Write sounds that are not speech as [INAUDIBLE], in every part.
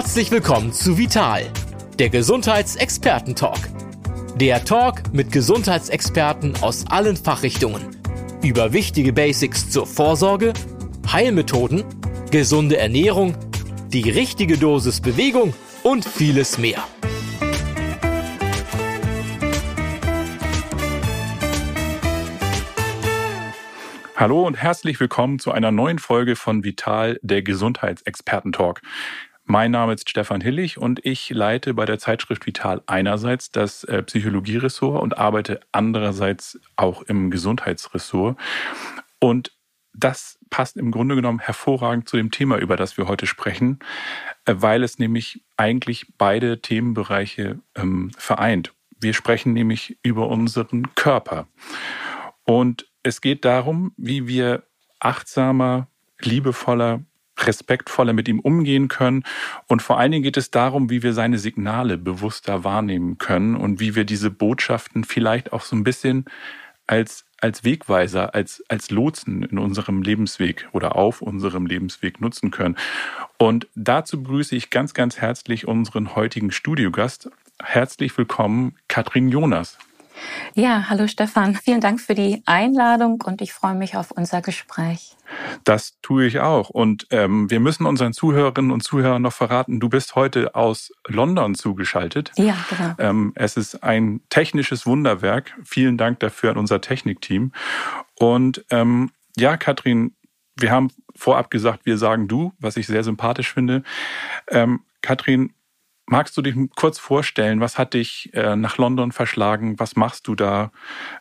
Herzlich willkommen zu Vital, der Gesundheitsexperten-Talk. Der Talk mit Gesundheitsexperten aus allen Fachrichtungen über wichtige Basics zur Vorsorge, Heilmethoden, gesunde Ernährung, die richtige Dosis Bewegung und vieles mehr. Hallo und herzlich willkommen zu einer neuen Folge von Vital, der Gesundheitsexperten-Talk. Mein Name ist Stefan Hillig und ich leite bei der Zeitschrift Vital einerseits das äh, Psychologieressort und arbeite andererseits auch im Gesundheitsressort. Und das passt im Grunde genommen hervorragend zu dem Thema, über das wir heute sprechen, äh, weil es nämlich eigentlich beide Themenbereiche ähm, vereint. Wir sprechen nämlich über unseren Körper. Und es geht darum, wie wir achtsamer, liebevoller, respektvoller mit ihm umgehen können. Und vor allen Dingen geht es darum, wie wir seine Signale bewusster wahrnehmen können und wie wir diese Botschaften vielleicht auch so ein bisschen als, als Wegweiser, als, als Lotsen in unserem Lebensweg oder auf unserem Lebensweg nutzen können. Und dazu begrüße ich ganz, ganz herzlich unseren heutigen Studiogast. Herzlich willkommen, Katrin Jonas. Ja, hallo Stefan. Vielen Dank für die Einladung und ich freue mich auf unser Gespräch. Das tue ich auch. Und ähm, wir müssen unseren Zuhörerinnen und Zuhörern noch verraten, du bist heute aus London zugeschaltet. Ja, genau. Ähm, es ist ein technisches Wunderwerk. Vielen Dank dafür an unser Technikteam. Und ähm, ja, Katrin, wir haben vorab gesagt, wir sagen du, was ich sehr sympathisch finde. Ähm, Katrin, Magst du dich kurz vorstellen, was hat dich äh, nach London verschlagen? Was machst du da?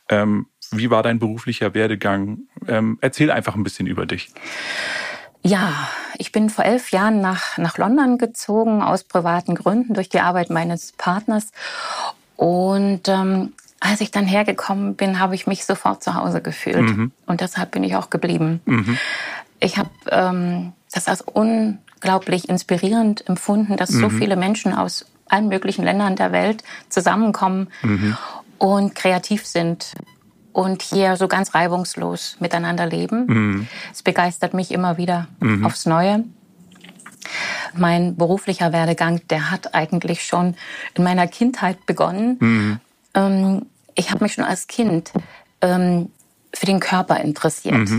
Ähm, wie war dein beruflicher Werdegang? Ähm, erzähl einfach ein bisschen über dich. Ja, ich bin vor elf Jahren nach, nach London gezogen, aus privaten Gründen, durch die Arbeit meines Partners. Und ähm, als ich dann hergekommen bin, habe ich mich sofort zu Hause gefühlt. Mhm. Und deshalb bin ich auch geblieben. Mhm. Ich habe ähm, das als un unglaublich inspirierend empfunden, dass mhm. so viele Menschen aus allen möglichen Ländern der Welt zusammenkommen mhm. und kreativ sind und hier so ganz reibungslos miteinander leben. Mhm. Es begeistert mich immer wieder mhm. aufs Neue. Mein beruflicher Werdegang, der hat eigentlich schon in meiner Kindheit begonnen. Mhm. Ähm, ich habe mich schon als Kind ähm, für den Körper interessiert.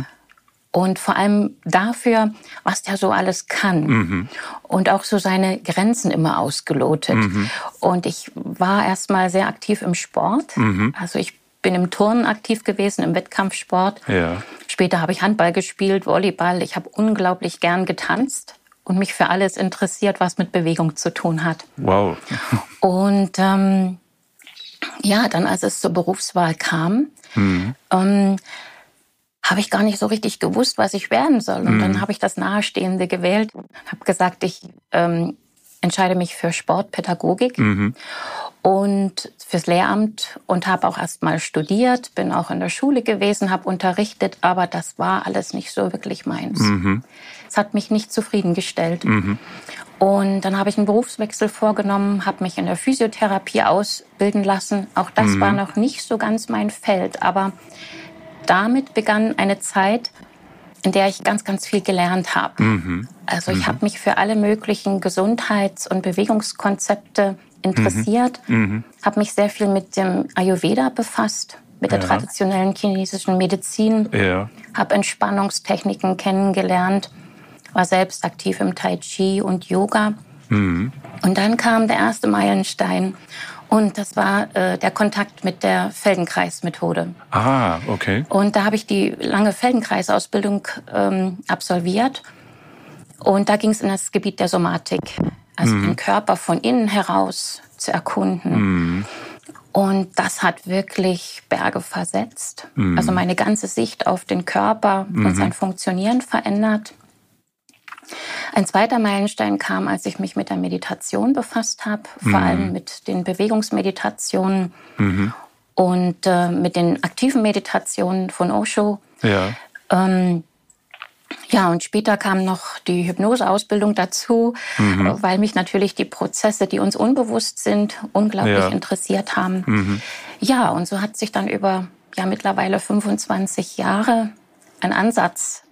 Und vor allem dafür, was der so alles kann mhm. und auch so seine Grenzen immer ausgelotet. Mhm. Und ich war erstmal sehr aktiv im Sport. Mhm. Also ich bin im Turnen aktiv gewesen, im Wettkampfsport. Ja. Später habe ich Handball gespielt, Volleyball. Ich habe unglaublich gern getanzt und mich für alles interessiert, was mit Bewegung zu tun hat. Wow. [LAUGHS] Und ähm, ja, dann als es zur Berufswahl kam, mhm. ähm, habe ich gar nicht so richtig gewusst, was ich werden soll. Und mhm. dann habe ich das Nahestehende gewählt, habe gesagt, ich ähm, entscheide mich für Sportpädagogik mhm. und fürs Lehramt und habe auch erst mal studiert, bin auch in der Schule gewesen, habe unterrichtet, aber das war alles nicht so wirklich meins. Mhm. Es hat mich nicht zufriedengestellt. Mhm. Und dann habe ich einen Berufswechsel vorgenommen, habe mich in der Physiotherapie ausbilden lassen. Auch das mhm. war noch nicht so ganz mein Feld, aber damit begann eine Zeit, in der ich ganz, ganz viel gelernt habe. Mhm. Also ich mhm. habe mich für alle möglichen Gesundheits- und Bewegungskonzepte interessiert, mhm. mhm. habe mich sehr viel mit dem Ayurveda befasst, mit der ja. traditionellen chinesischen Medizin, ja. habe Entspannungstechniken kennengelernt, war selbst aktiv im Tai Chi und Yoga. Mhm. Und dann kam der erste Meilenstein und das war äh, der Kontakt mit der Feldenkreismethode. Ah, okay. Und da habe ich die lange Feldenkreisausbildung ähm, absolviert. Und da ging es in das Gebiet der Somatik, also mhm. den Körper von innen heraus zu erkunden. Mhm. Und das hat wirklich Berge versetzt. Mhm. Also meine ganze Sicht auf den Körper und mhm. sein Funktionieren verändert. Ein zweiter Meilenstein kam, als ich mich mit der Meditation befasst habe, vor mhm. allem mit den Bewegungsmeditationen mhm. und äh, mit den aktiven Meditationen von Osho. Ja. Ähm, ja, und später kam noch die Hypnoseausbildung dazu, mhm. weil mich natürlich die Prozesse, die uns unbewusst sind, unglaublich ja. interessiert haben. Mhm. Ja, und so hat sich dann über ja mittlerweile 25 Jahre ein Ansatz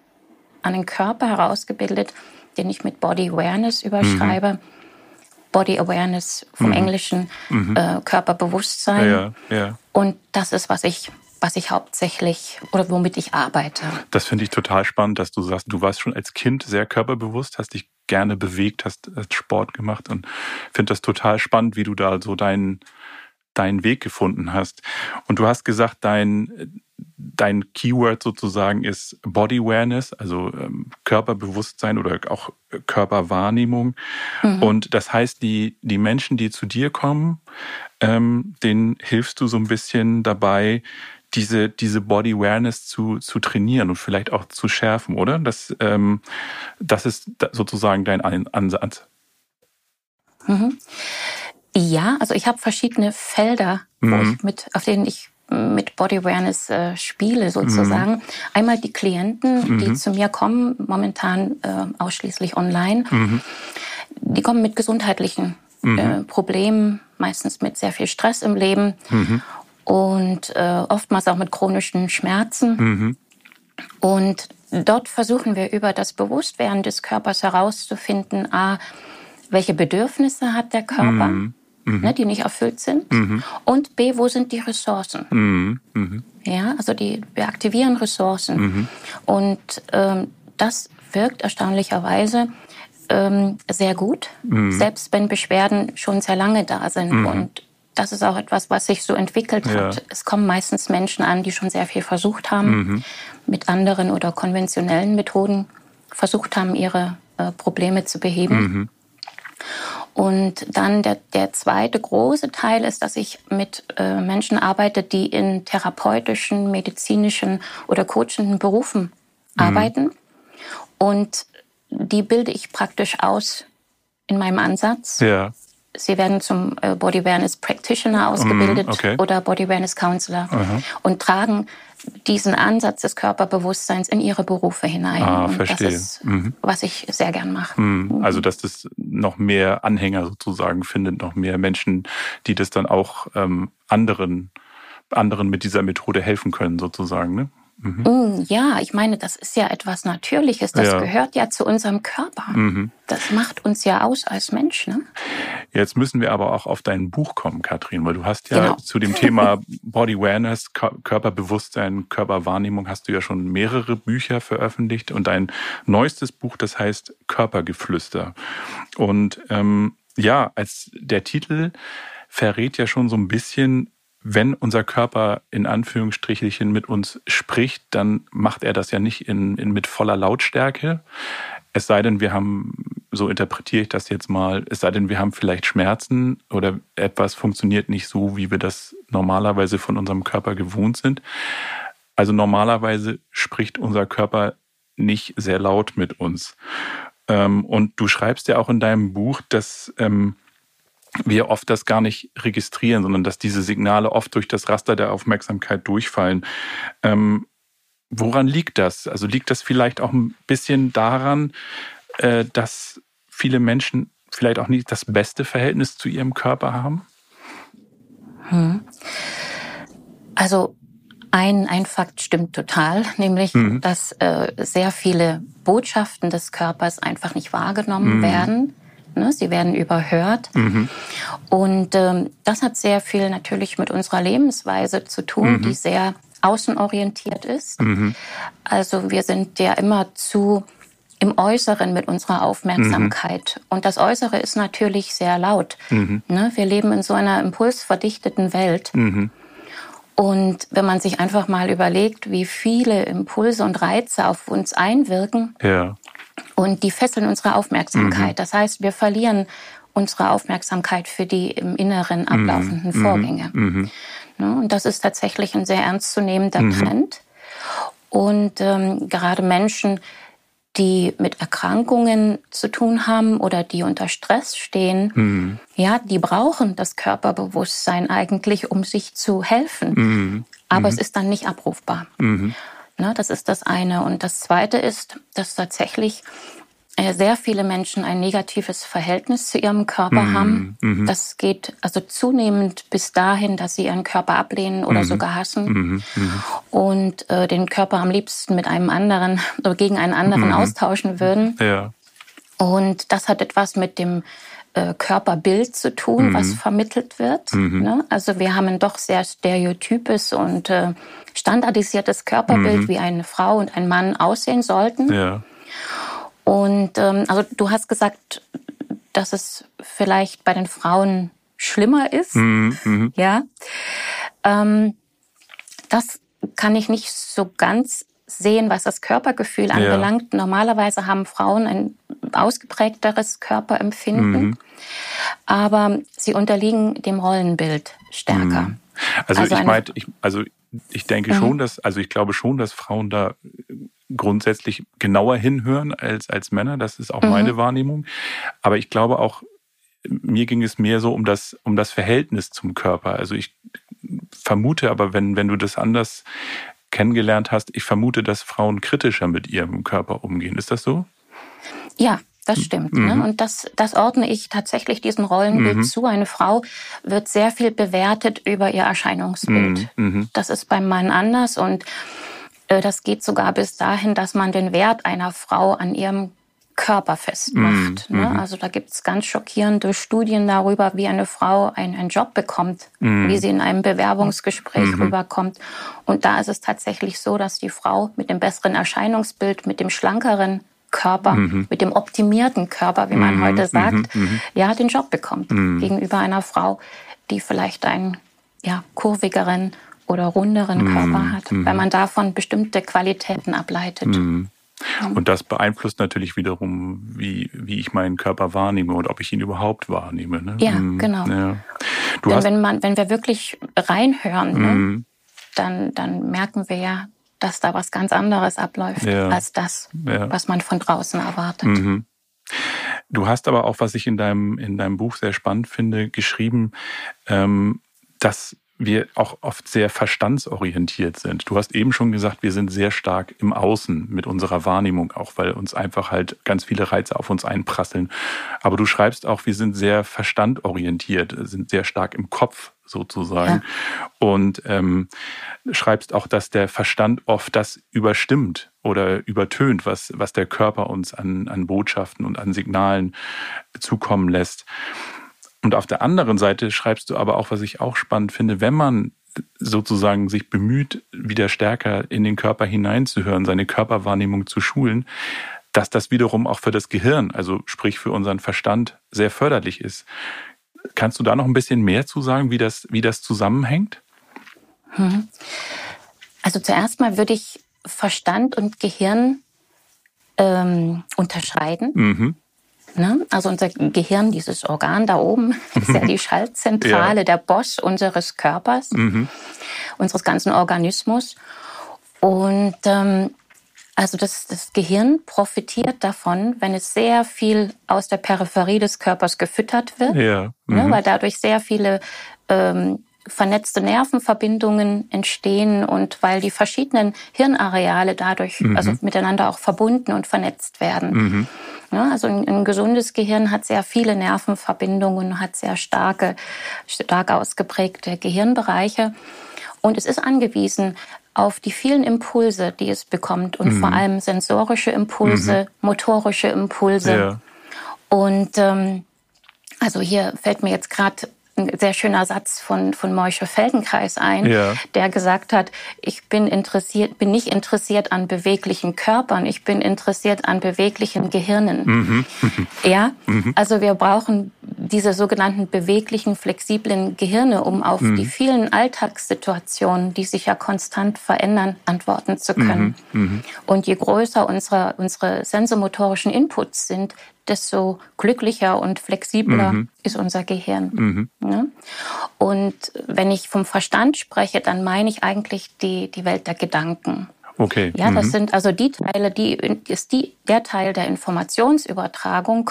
an den Körper herausgebildet, den ich mit Body Awareness überschreibe. Mhm. Body Awareness vom Mhm. Englischen Mhm. äh, Körperbewusstsein. Ja, ja. Und das ist, was ich, was ich hauptsächlich oder womit ich arbeite. Das finde ich total spannend, dass du sagst, du warst schon als Kind sehr körperbewusst, hast dich gerne bewegt, hast, hast Sport gemacht und finde das total spannend, wie du da so deinen deinen Weg gefunden hast. Und du hast gesagt, dein, dein Keyword sozusagen ist Body Awareness, also ähm, Körperbewusstsein oder auch Körperwahrnehmung. Mhm. Und das heißt, die, die Menschen, die zu dir kommen, ähm, denen hilfst du so ein bisschen dabei, diese, diese Body Awareness zu, zu trainieren und vielleicht auch zu schärfen, oder? Das, ähm, das ist sozusagen dein Ein- Ansatz. Mhm. Ja, also ich habe verschiedene Felder, wo Mhm. ich mit, auf denen ich mit Body Awareness äh, spiele sozusagen. Einmal die Klienten, die Mhm. zu mir kommen, momentan äh, ausschließlich online. Mhm. Die kommen mit gesundheitlichen äh, Problemen, meistens mit sehr viel Stress im Leben Mhm. und äh, oftmals auch mit chronischen Schmerzen. Mhm. Und dort versuchen wir über das Bewusstwerden des Körpers herauszufinden, a, welche Bedürfnisse hat der Körper, Mhm. Ne, die nicht erfüllt sind, und b, wo sind die Ressourcen. Mhm. Mhm. Ja, also die, wir aktivieren Ressourcen. Und ähm, das wirkt erstaunlicherweise ähm, sehr gut, selbst wenn Beschwerden schon sehr lange da sind. Und das ist auch etwas, was sich so entwickelt Ja. hat. Es kommen meistens Menschen an, die schon sehr viel versucht haben, mit anderen oder konventionellen Methoden versucht haben, ihre äh, Probleme zu beheben. Und dann der, der zweite große Teil ist, dass ich mit äh, Menschen arbeite, die in therapeutischen, medizinischen oder coachenden Berufen arbeiten. Und die bilde ich praktisch aus in meinem Ansatz. Ja. Sie werden zum äh, Body Awareness Practitioner ausgebildet Mhm, okay. oder Body Awareness Counselor und tragen diesen Ansatz des Körperbewusstseins in ihre Berufe hinein. Ah, und verstehe. Das ist, Mhm. was ich sehr gern mache. Mhm. Also, dass das noch mehr Anhänger sozusagen findet, noch mehr Menschen, die das dann auch ähm, anderen, anderen mit dieser Methode helfen können, sozusagen. Ne? Mhm. Mm, Ja, ich meine, das ist ja etwas Natürliches. Das Ja. gehört ja zu unserem Körper. Mhm. Das macht uns ja aus als Mensch. Ne? Jetzt müssen wir aber auch auf dein Buch kommen, Katrin, weil du hast ja Genau. zu dem Thema [LAUGHS] Body Awareness, Kör- Körperbewusstsein, Körperwahrnehmung hast du ja schon mehrere Bücher veröffentlicht und dein neuestes Buch, das heißt Körpergeflüster. Und ähm, ja, als der Titel verrät ja schon so ein bisschen, wenn unser Körper in Anführungsstrichelchen mit uns spricht, dann macht er das ja nicht in, in mit voller Lautstärke. Es sei denn, wir haben, so interpretiere ich das jetzt mal, es sei denn, wir haben vielleicht Schmerzen oder etwas funktioniert nicht so, wie wir das normalerweise von unserem Körper gewohnt sind. Also normalerweise spricht unser Körper nicht sehr laut mit uns. Ähm, Und du schreibst ja auch in deinem Buch, dass ähm, wir oft das gar nicht registrieren, sondern dass diese Signale oft durch das Raster der Aufmerksamkeit durchfallen. Ähm, woran liegt das? Also liegt das vielleicht auch ein bisschen daran, äh, dass viele Menschen vielleicht auch nicht das beste Verhältnis zu ihrem Körper haben? Also ein, ein Fakt stimmt total, nämlich, Mhm. dass äh, sehr viele Botschaften des Körpers einfach nicht wahrgenommen Mhm. werden. Ne? Sie werden überhört. Und ähm, das hat sehr viel natürlich mit unserer Lebensweise zu tun, die sehr außenorientiert ist. Also wir sind ja immer zu im Äußeren mit unserer Aufmerksamkeit. Und das Äußere ist natürlich sehr laut. Ne? Wir leben in so einer impulsverdichteten Welt. Und wenn man sich einfach mal überlegt, wie viele Impulse und Reize auf uns einwirken Ja. Und die fesseln unsere Aufmerksamkeit. Das heißt, wir verlieren unsere Aufmerksamkeit für die im Inneren ablaufenden Vorgänge. Ne? Und das ist tatsächlich ein sehr ernstzunehmender Trend. Und ähm, gerade Menschen, die mit Erkrankungen zu tun haben oder die unter Stress stehen, ja, die brauchen das Körperbewusstsein eigentlich, um sich zu helfen. Aber es ist dann nicht abrufbar. Ne, das ist das eine. Und das zweite ist, dass tatsächlich äh, sehr viele Menschen ein negatives Verhältnis zu ihrem Körper haben. Das geht also zunehmend bis dahin, dass sie ihren Körper ablehnen oder sogar hassen und äh, den Körper am liebsten mit einem anderen oder [LAUGHS] gegen einen anderen austauschen würden. Ja. Und das hat etwas mit dem äh, Körperbild zu tun, mhm. was vermittelt wird. Mhm. Ne? Also wir haben ein doch sehr stereotypes und äh, standardisiertes Körperbild, mhm. wie eine Frau und ein Mann aussehen sollten. Ja. Und ähm, also du hast gesagt, dass es vielleicht bei den Frauen schlimmer ist. Mhm. mhm. Ja. Ähm, das kann ich nicht so ganz sehen, was das Körpergefühl anbelangt. Ja. Normalerweise haben Frauen ein ausgeprägteres Körperempfinden, mhm. aber sie unterliegen dem Rollenbild stärker. Mhm. Also, also, ich meinte, ich, also ich denke mhm. schon, dass, also ich glaube schon, dass Frauen da grundsätzlich genauer hinhören als, als Männer. Das ist auch mhm. meine Wahrnehmung. Aber ich glaube auch, mir ging es mehr so um das, um das Verhältnis zum Körper. Also ich vermute aber, wenn, wenn du das anders kennengelernt hast, ich vermute, dass Frauen kritischer mit ihrem Körper umgehen. Ist das so? Ja, das stimmt. Ne? Mhm. Ne? Und das, das ordne ich tatsächlich diesem Rollenbild mhm. zu. Eine Frau wird sehr viel bewertet über ihr Erscheinungsbild. Mhm. mhm. Das ist beim Mann anders und äh, das geht sogar bis dahin, dass man den Wert einer Frau an ihrem Körper festmacht. Mm, ne? Mhm. Also da gibt es ganz schockierende Studien darüber, wie eine Frau einen, einen Job bekommt, mm. wie sie in einem Bewerbungsgespräch mm rüberkommt. Und da ist es tatsächlich so, dass die Frau mit dem besseren Erscheinungsbild, mit dem schlankeren Körper, -hmm. mit dem optimierten Körper, wie man -hmm. heute sagt, -hmm. ja, den Job bekommt gegenüber einer Frau, die vielleicht einen ja, kurvigeren oder runderen Körper hat, weil man davon bestimmte Qualitäten ableitet. Und das beeinflusst natürlich wiederum, wie, wie ich meinen Körper wahrnehme und ob ich ihn überhaupt wahrnehme. Ne? Ja, mhm. genau. Ja. Du Denn wenn, man, wenn wir wirklich reinhören, ne, mhm. ne, dann, dann merken wir ja, dass da was ganz anderes abläuft ja. als das, ja. was man von draußen erwartet. Mhm. Du hast aber auch, was ich in deinem, in deinem Buch sehr spannend finde, geschrieben, ähm, dass wir auch oft sehr verstandsorientiert sind. Du hast eben schon gesagt, wir sind sehr stark im Außen mit unserer Wahrnehmung, auch weil uns einfach halt ganz viele Reize auf uns einprasseln. Aber du schreibst auch, wir sind sehr verstandorientiert, sind sehr stark im Kopf sozusagen. Ja. Und ähm, schreibst auch, dass der Verstand oft das überstimmt oder übertönt, was, was der Körper uns an, an Botschaften und an Signalen zukommen lässt. Und auf der anderen Seite schreibst du aber auch, was ich auch spannend finde, wenn man sozusagen sich bemüht, wieder stärker in den Körper hineinzuhören, seine Körperwahrnehmung zu schulen, dass das wiederum auch für das Gehirn, also sprich für unseren Verstand, sehr förderlich ist. Kannst du da noch ein bisschen mehr zu sagen, wie das, wie das zusammenhängt? Hm. Also zuerst mal würde ich Verstand und Gehirn ähm, unterscheiden. Mhm. Ne? Also unser Gehirn, dieses Organ da oben, [LAUGHS] ist ja die Schaltzentrale, ja. der Boss unseres Körpers, mhm. unseres ganzen Organismus. Und ähm, also das, das Gehirn profitiert davon, wenn es sehr viel aus der Peripherie des Körpers gefüttert wird, ja. Ne? mhm. ne? weil dadurch sehr viele ähm, vernetzte Nervenverbindungen entstehen und weil die verschiedenen Hirnareale dadurch mhm. also miteinander auch verbunden und vernetzt werden. Ja, also ein, ein, gesundes Gehirn hat sehr viele Nervenverbindungen, hat sehr starke, stark ausgeprägte Gehirnbereiche und es ist angewiesen auf die vielen Impulse, die es bekommt und mhm. vor allem sensorische Impulse, mhm. motorische Impulse. Ja. Und ähm, also hier fällt mir jetzt gerade ein sehr schöner Satz von, von Moische Feldenkreis ein, ja. der gesagt hat, ich bin interessiert, bin nicht interessiert an beweglichen Körpern, ich bin interessiert an beweglichen Gehirnen. Mhm. Ja, mhm. also wir brauchen diese sogenannten beweglichen, flexiblen Gehirne, um auf mhm. die vielen Alltagssituationen, die sich ja konstant verändern, antworten zu können. Mhm. Mhm. Und je größer unsere, unsere sensomotorischen Inputs sind, desto glücklicher und flexibler mhm. ist unser Gehirn. Mhm. Ja? Und wenn ich vom Verstand spreche, dann meine ich eigentlich die, die Welt der Gedanken. Okay. Ja, das mhm. sind also die Teile, die ist die, der Teil der Informationsübertragung,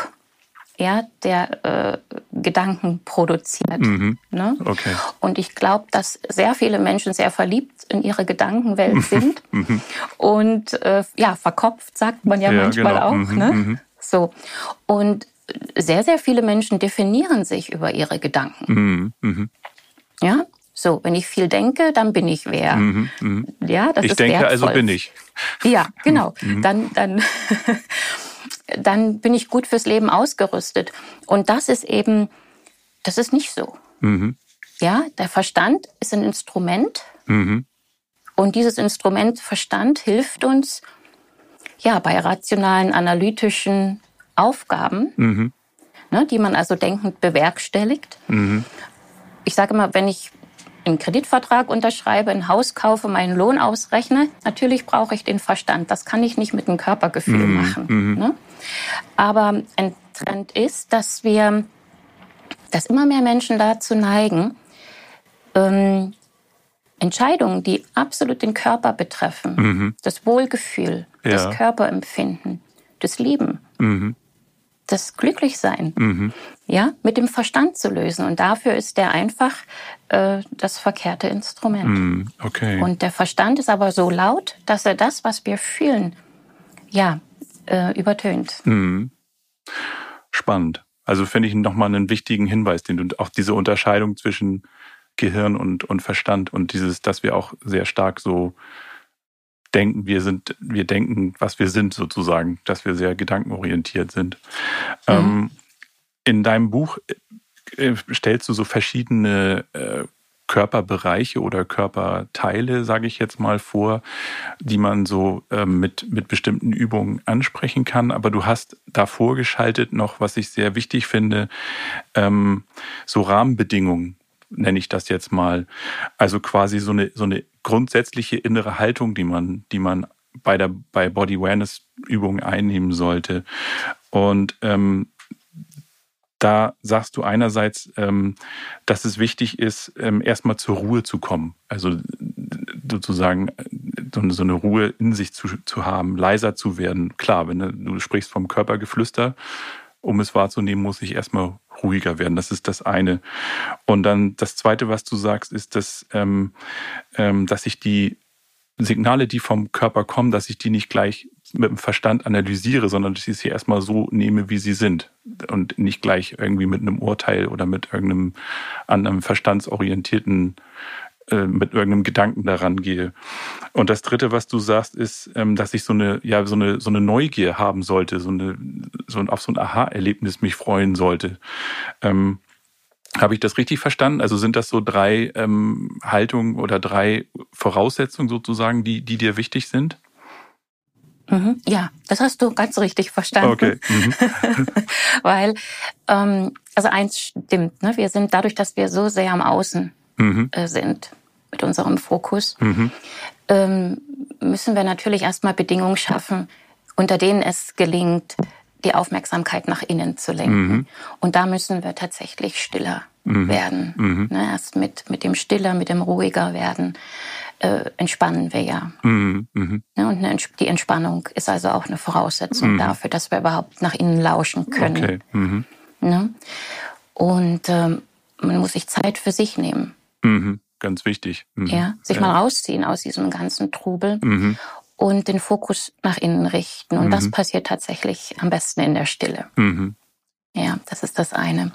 ja, der äh, Gedanken produziert. Mhm. Ne? Okay. Und ich glaube, dass sehr viele Menschen sehr verliebt in ihre Gedankenwelt [LAUGHS] sind mhm. und äh, ja, verkopft sagt man ja, ja manchmal genau. auch. Mhm. Ne? So. Und sehr, sehr viele Menschen definieren sich über ihre Gedanken. Mhm. Mhm. Ja, so, wenn ich viel denke, dann bin ich wer. Mhm, mh. Ja, das ich ist denke, also wertvoll. also bin ich. Ja, genau. [LAUGHS] Mhm. Dann, dann [LAUGHS] dann bin ich gut fürs Leben ausgerüstet. Und das ist eben, das ist nicht so. Mhm. Ja, der Verstand ist ein Instrument. Mhm. Und dieses Instrument Verstand hilft uns, ja, bei rationalen, analytischen Aufgaben, mhm. ne, die man also denkend bewerkstelligt. Mhm. Ich sage immer, wenn ich einen Kreditvertrag unterschreibe, ein Haus kaufe, meinen Lohn ausrechne, natürlich brauche ich den Verstand. Das kann ich nicht mit dem Körpergefühl mhm. machen. Mhm. Ne? Aber ein Trend ist, dass wir, dass immer mehr Menschen dazu neigen, ähm, Entscheidungen, die absolut den Körper betreffen, mhm. das Wohlgefühl, ja. das Körperempfinden, das Lieben, mhm. das Glücklichsein, mhm. ja, mit dem Verstand zu lösen. Und dafür ist der einfach äh, das verkehrte Instrument. Mhm. Okay. Und der Verstand ist aber so laut, dass er das, was wir fühlen, ja, äh, übertönt. Mhm. Spannend. Also finde ich nochmal einen wichtigen Hinweis, den du auch diese Unterscheidung zwischen Gehirn und, und Verstand und dieses, dass wir auch sehr stark so denken, wir sind, wir denken, was wir sind sozusagen, dass wir sehr gedankenorientiert sind. Mhm. Ähm, in deinem Buch äh, stellst du so verschiedene äh, Körperbereiche oder Körperteile, sage ich jetzt mal vor, die man so äh, mit, mit bestimmten Übungen ansprechen kann. Aber du hast davor geschaltet noch, was ich sehr wichtig finde, ähm, so Rahmenbedingungen nenne ich das jetzt mal. Also quasi so eine, so eine grundsätzliche innere Haltung, die man, die man bei der bei Body Awareness Übungen einnehmen sollte. Und ähm, da sagst du einerseits, ähm, dass es wichtig ist, ähm, erstmal zur Ruhe zu kommen. Also sozusagen so eine Ruhe in sich zu, zu haben, leiser zu werden. Klar, wenn du, du sprichst vom Körpergeflüster, um es wahrzunehmen, muss ich erstmal ruhiger werden. Das ist das eine. Und dann das zweite, was du sagst, ist, dass, ähm, ähm, dass ich die Signale, die vom Körper kommen, dass ich die nicht gleich mit dem Verstand analysiere, sondern dass ich sie erstmal so nehme, wie sie sind und nicht gleich irgendwie mit einem Urteil oder mit irgendeinem anderen verstandsorientierten mit irgendeinem Gedanken daran gehe. Und das Dritte, was du sagst, ist, ähm, dass ich so eine, ja, so eine, so eine Neugier haben sollte, so eine, so ein, auf so ein Aha-Erlebnis mich freuen sollte. Ähm, habe ich das richtig verstanden? Also sind das so drei ähm, Haltungen oder drei Voraussetzungen sozusagen, die, die dir wichtig sind? Mhm, ja, das hast du ganz richtig verstanden. Okay. Mhm. [LAUGHS] Weil, ähm, also eins stimmt, ne? wir sind dadurch, dass wir so sehr am Außen mhm. äh, sind, mit unserem Fokus, mhm. ähm, müssen wir natürlich erstmal Bedingungen schaffen, unter denen es gelingt, die Aufmerksamkeit nach innen zu lenken. Mhm. Und da müssen wir tatsächlich stiller mhm. werden. Mhm. Ne, erst mit, mit dem stiller, mit dem ruhiger werden äh, entspannen wir ja. Mhm. Mhm. Ne, und eine, die Entspannung ist also auch eine Voraussetzung mhm. dafür, dass wir überhaupt nach innen lauschen können. Okay. Mhm. Ne? Und ähm, man muss sich Zeit für sich nehmen. Ganz wichtig. Mhm. Ja, sich ja. mal rausziehen aus diesem ganzen Trubel mhm. und den Fokus nach innen richten. Und mhm. das passiert tatsächlich am besten in der Stille. Mhm. Ja, das ist das eine.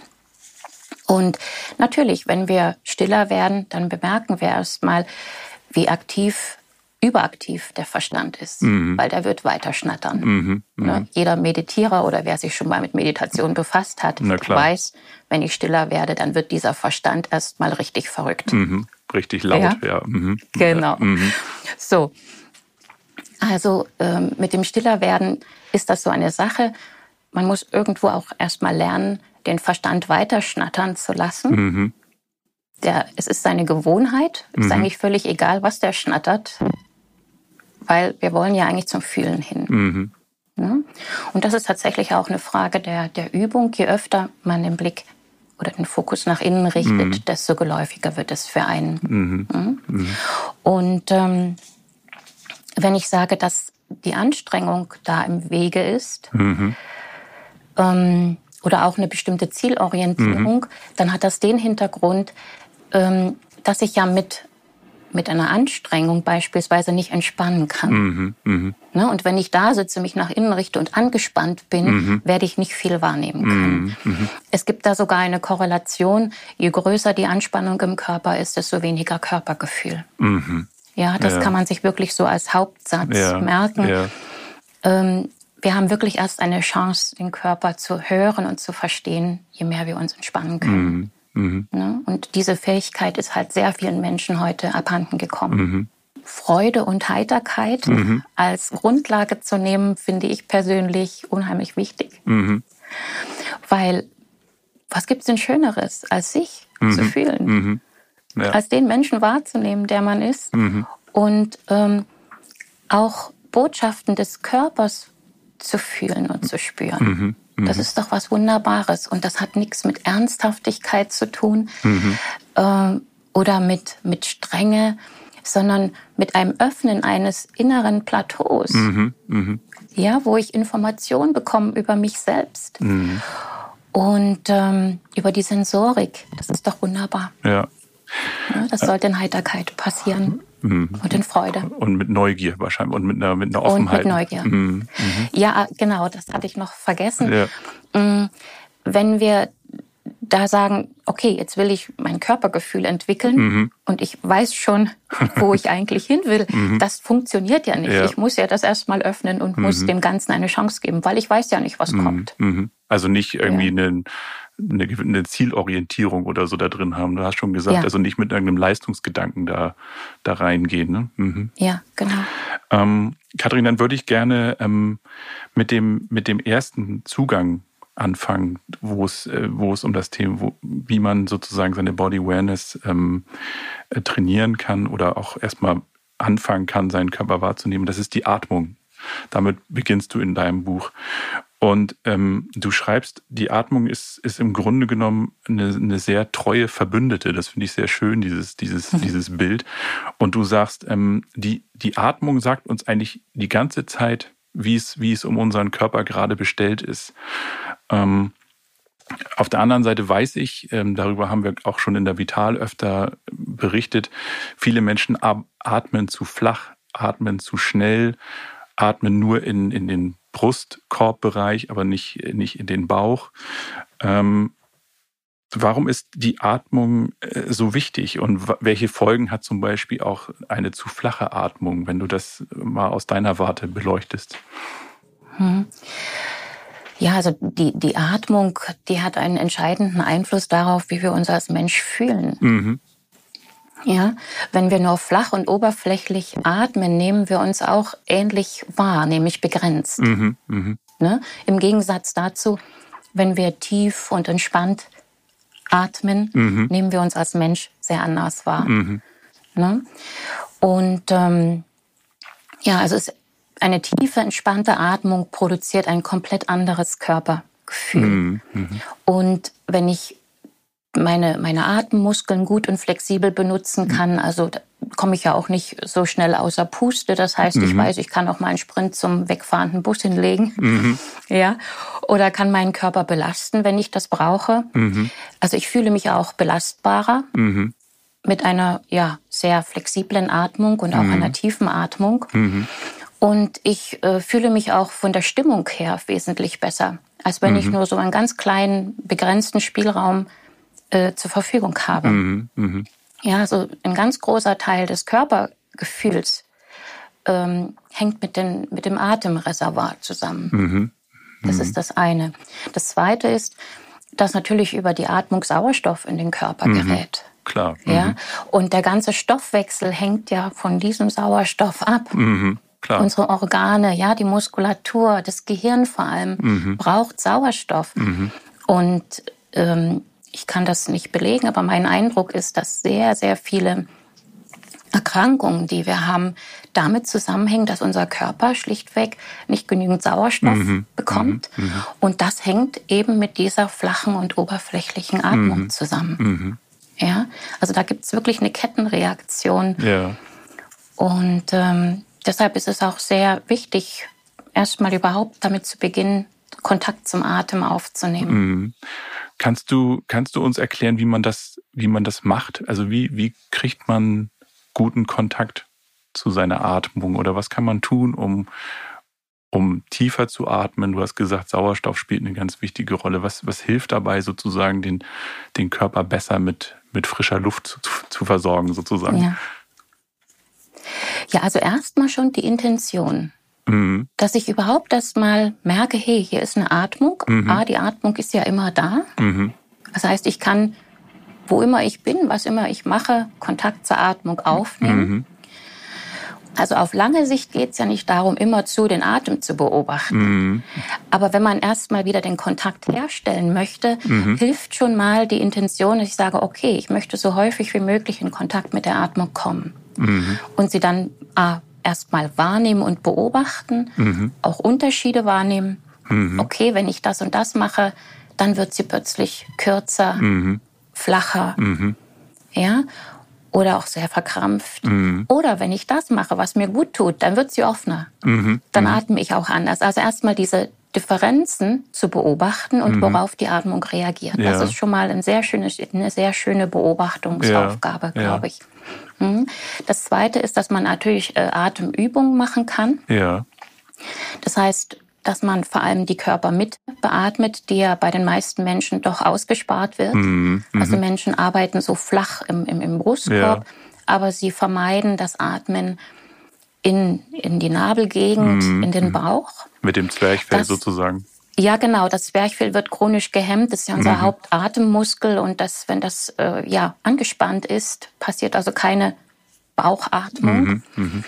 Und natürlich, wenn wir stiller werden, dann bemerken wir erstmal, wie aktiv überaktiv der Verstand ist, mhm. weil der wird weiter schnattern. Mhm. Mhm. Ne? Jeder Meditierer oder wer sich schon mal mit Meditation befasst hat, weiß, wenn ich stiller werde, dann wird dieser Verstand erst mal richtig verrückt. Mhm. Richtig laut, ja. ja. Mhm. Genau. Mhm. So. Also ähm, mit dem Stillerwerden ist das so eine Sache. Man muss irgendwo auch erstmal lernen, den Verstand weiter schnattern zu lassen. Der, es ist seine Gewohnheit. Es ist eigentlich völlig egal, was der schnattert weil wir wollen ja eigentlich zum Fühlen hin. Mhm. Ja? Und das ist tatsächlich auch eine Frage der, der Übung. Je öfter man den Blick oder den Fokus nach innen richtet, mhm. desto geläufiger wird es für einen. Mhm. Ja? Mhm. Und ähm, wenn ich sage, dass die Anstrengung da im Wege ist, mhm. ähm, oder auch eine bestimmte Zielorientierung, mhm. dann hat das den Hintergrund, ähm, dass ich ja mit mit einer Anstrengung beispielsweise nicht entspannen kann. Mhm, mh. ne? Und wenn ich da sitze, mich nach innen richte und angespannt bin, mhm. werde ich nicht viel wahrnehmen können. Mhm, mhm, es gibt da sogar eine Korrelation. Je größer die Anspannung im Körper ist, desto weniger Körpergefühl. Mhm. Ja, das ja. kann man sich wirklich so als Hauptsatz ja. merken. Ja. Ähm, wir haben wirklich erst eine Chance, den Körper zu hören und zu verstehen, je mehr wir uns entspannen können. Mhm. Mhm. Ne? Und diese Fähigkeit ist halt sehr vielen Menschen heute abhanden gekommen. Mhm. Freude und Heiterkeit mhm. als Grundlage zu nehmen, finde ich persönlich unheimlich wichtig. Mhm. Weil was gibt es denn Schöneres, als sich mhm. zu fühlen? Mhm. Ja. Als den Menschen wahrzunehmen, der man ist. Mhm. Und ähm, auch Botschaften des Körpers zu fühlen und zu spüren. Mhm. Mhm. Das ist doch was Wunderbares. Und das hat nichts mit Ernsthaftigkeit zu tun äh, oder mit, mit Strenge sondern mit einem Öffnen eines inneren Plateaus. Mhm, mh. Ja, wo ich Informationen bekomme über mich selbst. Mhm. Und ähm, über die Sensorik. Das ist doch wunderbar. Ja. ja das sollte in Heiterkeit passieren. Mhm. Und in Freude. Und mit Neugier wahrscheinlich. Und mit einer, mit einer Offenheit. Und mit Neugier. Mhm. Mhm. Ja, genau. Das hatte ich noch vergessen. Ja. Mm, wenn wir da sagen, okay, jetzt will ich mein Körpergefühl entwickeln mhm. und ich weiß schon, wo ich eigentlich hin will. [LAUGHS] Mhm. Das funktioniert ja nicht. Ja. Ich muss ja das erstmal öffnen und mhm. muss dem Ganzen eine Chance geben, weil ich weiß ja nicht, was mhm. kommt. Mhm. Also nicht irgendwie ja. eine, eine, eine, Zielorientierung oder so da drin haben. Du hast schon gesagt, ja. also nicht mit irgendeinem Leistungsgedanken da, da reingehen. Ne? Mhm. Ja, genau. Ähm, Kathrin, dann würde ich gerne ähm, mit, dem, mit dem ersten Zugang anfangen, wo es, äh, wo es um das Thema, wo, wie man sozusagen seine Body Awareness ähm, äh, trainieren kann oder auch erstmal anfangen kann, seinen Körper wahrzunehmen. Das ist die Atmung. Damit beginnst du in deinem Buch. Und ähm, du schreibst, die Atmung ist, ist im Grunde genommen eine, eine sehr treue Verbündete. Das finde ich sehr schön, dieses, dieses, mhm. dieses Bild. Und du sagst, ähm, die, die Atmung sagt uns eigentlich die ganze Zeit, wie es, wie es um unseren Körper gerade bestellt ist. Ähm, auf der anderen Seite weiß ich, ähm, darüber haben wir auch schon in der Vital öfter berichtet, viele Menschen atmen zu flach, atmen zu schnell, atmen nur in, in den Brustkorbbereich, aber nicht, nicht in den Bauch. Ähm, warum ist die Atmung äh, so wichtig und welche Folgen hat zum Beispiel auch eine zu flache Atmung, wenn du das mal aus deiner Warte beleuchtest? Hm. Ja, also die, die Atmung, die hat einen entscheidenden Einfluss darauf, wie wir uns als Mensch fühlen. Mhm. Ja, wenn wir nur flach und oberflächlich atmen, nehmen wir uns auch ähnlich wahr, nämlich begrenzt. Mhm, mh. ne? Im Gegensatz dazu, wenn wir tief und entspannt atmen, mhm. nehmen wir uns als Mensch sehr anders wahr. Mhm. Ne? Und ähm, ja, also es eine tiefe, entspannte Atmung produziert ein komplett anderes Körpergefühl. Mhm. mhm. Und wenn ich meine, meine Atemmuskeln gut und flexibel benutzen mhm. kann, also da komme ich ja auch nicht so schnell außer Puste. Das heißt, mhm. ich weiß, ich kann auch mal einen Sprint zum wegfahrenden Bus hinlegen. Mhm. [LAUGHS] Ja. Oder kann meinen Körper belasten, wenn ich das brauche. Mhm. Also ich fühle mich auch belastbarer mhm. mit einer ja, sehr flexiblen Atmung und auch einer tiefen Atmung. Und ich äh, fühle mich auch von der Stimmung her wesentlich besser, als wenn mhm. ich nur so einen ganz kleinen, begrenzten Spielraum äh, zur Verfügung habe. Mhm. Mhm. Ja, so ein ganz großer Teil des Körpergefühls ähm, hängt mit, den, mit dem Atemreservoir zusammen. Mhm. Das ist mhm. das eine. Das zweite ist, dass natürlich über die Atmung Sauerstoff in den Körper mhm. gerät. Klar. Ja, und der ganze Stoffwechsel hängt ja von diesem Sauerstoff ab. Mhm. Klar. Unsere Organe, ja, die Muskulatur, das Gehirn vor allem mhm. braucht Sauerstoff. Mhm. Und ähm, ich kann das nicht belegen, aber mein Eindruck ist, dass sehr, sehr viele Erkrankungen, die wir haben, damit zusammenhängen, dass unser Körper schlichtweg nicht genügend Sauerstoff mhm. bekommt. Mhm. mhm. Und das hängt eben mit dieser flachen und oberflächlichen Atmung mhm. zusammen. Mhm. Ja, also da gibt es wirklich eine Kettenreaktion. Ja. Und ähm, Deshalb ist es auch sehr wichtig, erstmal überhaupt damit zu beginnen, Kontakt zum Atem aufzunehmen. Kannst du, kannst du uns erklären, wie man das, wie man das macht? Also wie, wie kriegt man guten Kontakt zu seiner Atmung oder was kann man tun, um, um tiefer zu atmen? Du hast gesagt, Sauerstoff spielt eine ganz wichtige Rolle. Was, was hilft dabei, sozusagen den, den Körper besser mit, mit frischer Luft zu, zu versorgen, sozusagen? Ja. Ja, also erstmal schon die Intention. Mhm. Dass ich überhaupt erst mal merke, hey, hier ist eine Atmung. Mhm. Ah, die Atmung ist ja immer da. Mhm. Das heißt, ich kann, wo immer ich bin, was immer ich mache, Kontakt zur Atmung aufnehmen. Mhm. Also auf lange Sicht geht es ja nicht darum, immer zu den Atem zu beobachten. Mhm. Aber wenn man erstmal wieder den Kontakt herstellen möchte, mhm. hilft schon mal die Intention, dass ich sage, okay, ich möchte so häufig wie möglich in Kontakt mit der Atmung kommen. Mhm. Und sie dann ah, erstmal wahrnehmen und beobachten, mhm. auch Unterschiede wahrnehmen. Mhm. Okay, wenn ich das und das mache, dann wird sie plötzlich kürzer, mhm. flacher. Ja, oder auch sehr verkrampft. Mhm. Oder wenn ich das mache, was mir gut tut, dann wird sie offener. Mhm. Dann mhm. atme ich auch anders. Also erstmal diese Differenzen zu beobachten und mhm. worauf die Atmung reagiert. Ja. Das ist schon mal ein sehr schönes, eine sehr schöne Beobachtungsaufgabe, ja. glaube ich. Mhm. Das Zweite ist, dass man natürlich äh, Atemübungen machen kann. Ja. Das heißt, dass man vor allem die Körpermitte beatmet, die ja bei den meisten Menschen doch ausgespart wird. Mhm. Also mhm. Menschen arbeiten so flach im, im, im Brustkorb, ja. aber sie vermeiden das Atmen in, in die Nabelgegend, mhm. in den mhm. Bauch. Mit dem Zwerchfell das, sozusagen. Ja, genau. Das Zwerchfell wird chronisch gehemmt. Das ist ja unser mhm. Hauptatemmuskel. Und das, wenn das äh, ja, angespannt ist, passiert also keine Bauchatmung. Mhm. Mhm.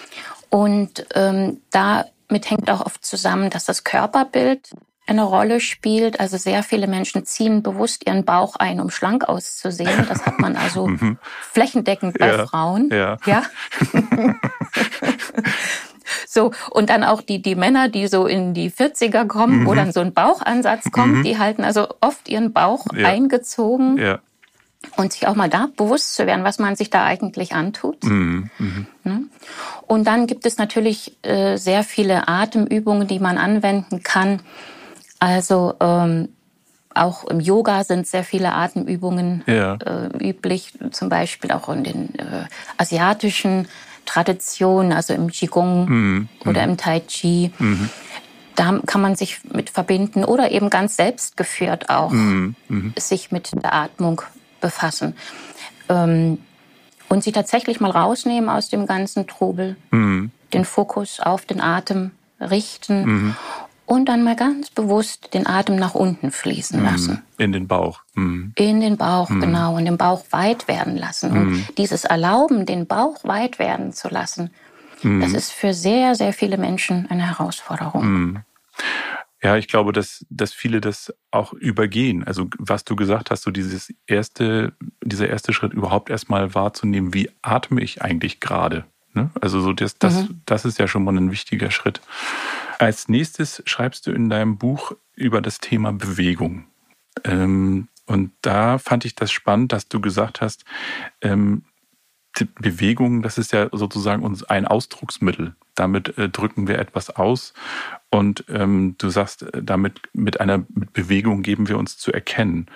Und ähm, da mit hängt auch oft zusammen, dass das Körperbild eine Rolle spielt. Also sehr viele Menschen ziehen bewusst ihren Bauch ein, um schlank auszusehen. Das hat man also [LAUGHS] mhm. flächendeckend bei ja, Frauen. Ja. ja? [LAUGHS] [LAUGHS] so, und dann auch die, die Männer, die so in die 40er kommen, mhm. wo dann so ein Bauchansatz kommt, mhm. die halten also oft ihren Bauch ja. eingezogen. Ja und sich auch mal da bewusst zu werden, was man sich da eigentlich antut. Mhm. Mhm. Und dann gibt es natürlich äh, sehr viele Atemübungen, die man anwenden kann. Also ähm, auch im Yoga sind sehr viele Atemübungen ja. äh, üblich, zum Beispiel auch in den äh, asiatischen Traditionen, also im Qigong mhm. oder mhm. im Tai Chi. Mhm. Da kann man sich mit verbinden oder eben ganz selbstgeführt auch mhm. Mhm. sich mit der Atmung befassen. Ähm, und sie tatsächlich mal rausnehmen aus dem ganzen Trubel, mhm. den Fokus auf den Atem richten. Und dann mal ganz bewusst den Atem nach unten fließen mhm. lassen. In den Bauch. Mhm. In den Bauch, mhm. genau. Und den Bauch weit werden lassen. Und mhm. dieses Erlauben, den Bauch weit werden zu lassen, das ist für sehr, sehr viele Menschen eine Herausforderung. Ja, ich glaube, dass, dass viele das auch übergehen. Also was du gesagt hast, so dieses erste, dieser erste Schritt überhaupt erstmal wahrzunehmen, wie atme ich eigentlich gerade. Ne? Also so das, das, mhm. das ist ja schon mal ein wichtiger Schritt. Als nächstes schreibst du in deinem Buch über das Thema Bewegung. Ähm, und da fand ich das spannend, dass du gesagt hast, ähm, Bewegung, das ist ja sozusagen uns ein Ausdrucksmittel. Damit äh, drücken wir etwas aus. Und ähm, du sagst, äh, damit mit einer Bewegung geben wir uns zu erkennen.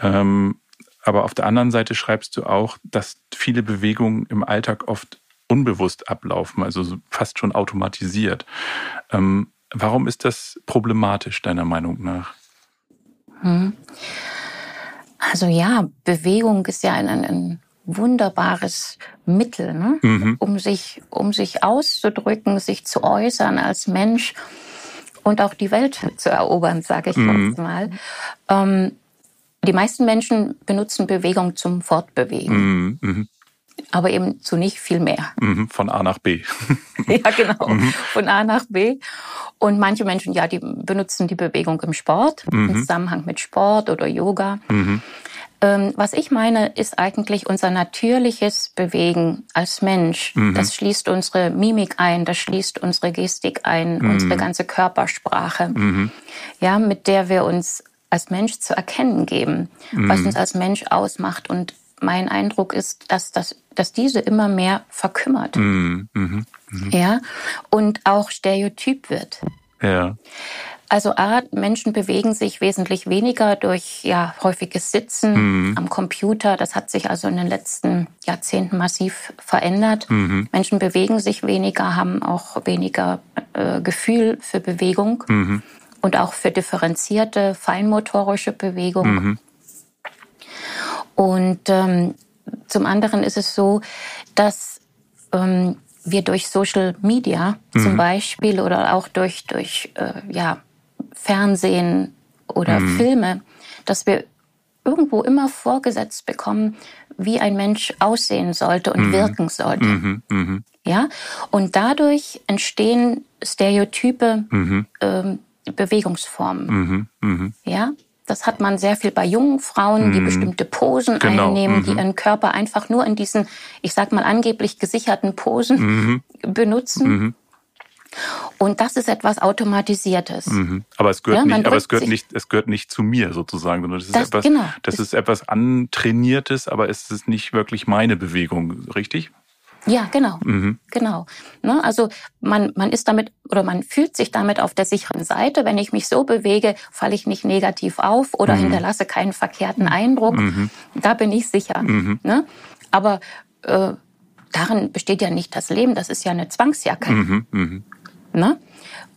Ähm, aber auf der anderen Seite schreibst du auch, dass viele Bewegungen im Alltag oft unbewusst ablaufen, also fast schon automatisiert. Ähm, warum ist das problematisch deiner Meinung nach? Hm. Also ja, Bewegung ist ja ein, ein wunderbares Mittel, ne? mhm. um, sich, um sich auszudrücken, sich zu äußern als Mensch und auch die Welt zu erobern, sage ich mhm. jetzt mal. Ähm, die meisten Menschen benutzen Bewegung zum Fortbewegen. Mhm. Mhm. Aber eben zu nicht viel mehr. Mhm. Von A nach B. [LAUGHS] ja, genau. Mhm. Von A nach B. Und manche Menschen, ja, die benutzen die Bewegung im Sport, im Zusammenhang mit Sport oder Yoga. Ähm, was ich meine, ist eigentlich unser natürliches Bewegen als Mensch. Mhm. Das schließt unsere Mimik ein, das schließt unsere Gestik ein, mhm. unsere ganze Körpersprache, mhm. ja, mit der wir uns als Mensch zu erkennen geben, was mhm. uns als Mensch ausmacht. Und mein Eindruck ist, dass, das, dass diese immer mehr verkümmert. Mhm. Mhm. Ja, und auch stereotyp wird. Ja. Also A, Menschen bewegen sich wesentlich weniger durch ja, häufiges Sitzen mhm. am Computer. Das hat sich also in den letzten Jahrzehnten massiv verändert. Mhm. Menschen bewegen sich weniger, haben auch weniger äh, Gefühl für Bewegung mhm. und auch für differenzierte, feinmotorische Bewegung. Mhm. Und ähm, zum anderen ist es so, dass ähm, wir durch Social Media mhm. zum Beispiel oder auch durch, durch äh, ja, Fernsehen oder mhm. Filme, dass wir irgendwo immer vorgesetzt bekommen, wie ein Mensch aussehen sollte und mhm. wirken sollte. Mhm. Mhm. Ja, und dadurch entstehen Stereotype mhm. ähm, Bewegungsformen. Mhm. Mhm. Ja, das hat man sehr viel bei jungen Frauen, die mhm. bestimmte Posen genau. einnehmen, mhm. die ihren Körper einfach nur in diesen, ich sag mal, angeblich gesicherten Posen mhm. [LAUGHS] benutzen. Mhm. Und das ist etwas Automatisiertes. Mhm. Aber es gehört ja, nicht, aber es gehört nicht, es gehört nicht zu mir sozusagen, sondern das ist das, etwas, genau. das ist etwas antrainiertes, aber es ist nicht wirklich meine Bewegung, richtig? Ja, genau. Mhm. Genau. Ne, also man, man ist damit oder man fühlt sich damit auf der sicheren Seite. Wenn ich mich so bewege, falle ich nicht negativ auf oder mhm. hinterlasse keinen verkehrten Eindruck. Mhm. Da bin ich sicher. Mhm. Ne? Aber äh, darin besteht ja nicht das Leben. Das ist ja eine Zwangsjacke. Mhm. Mhm. Ne?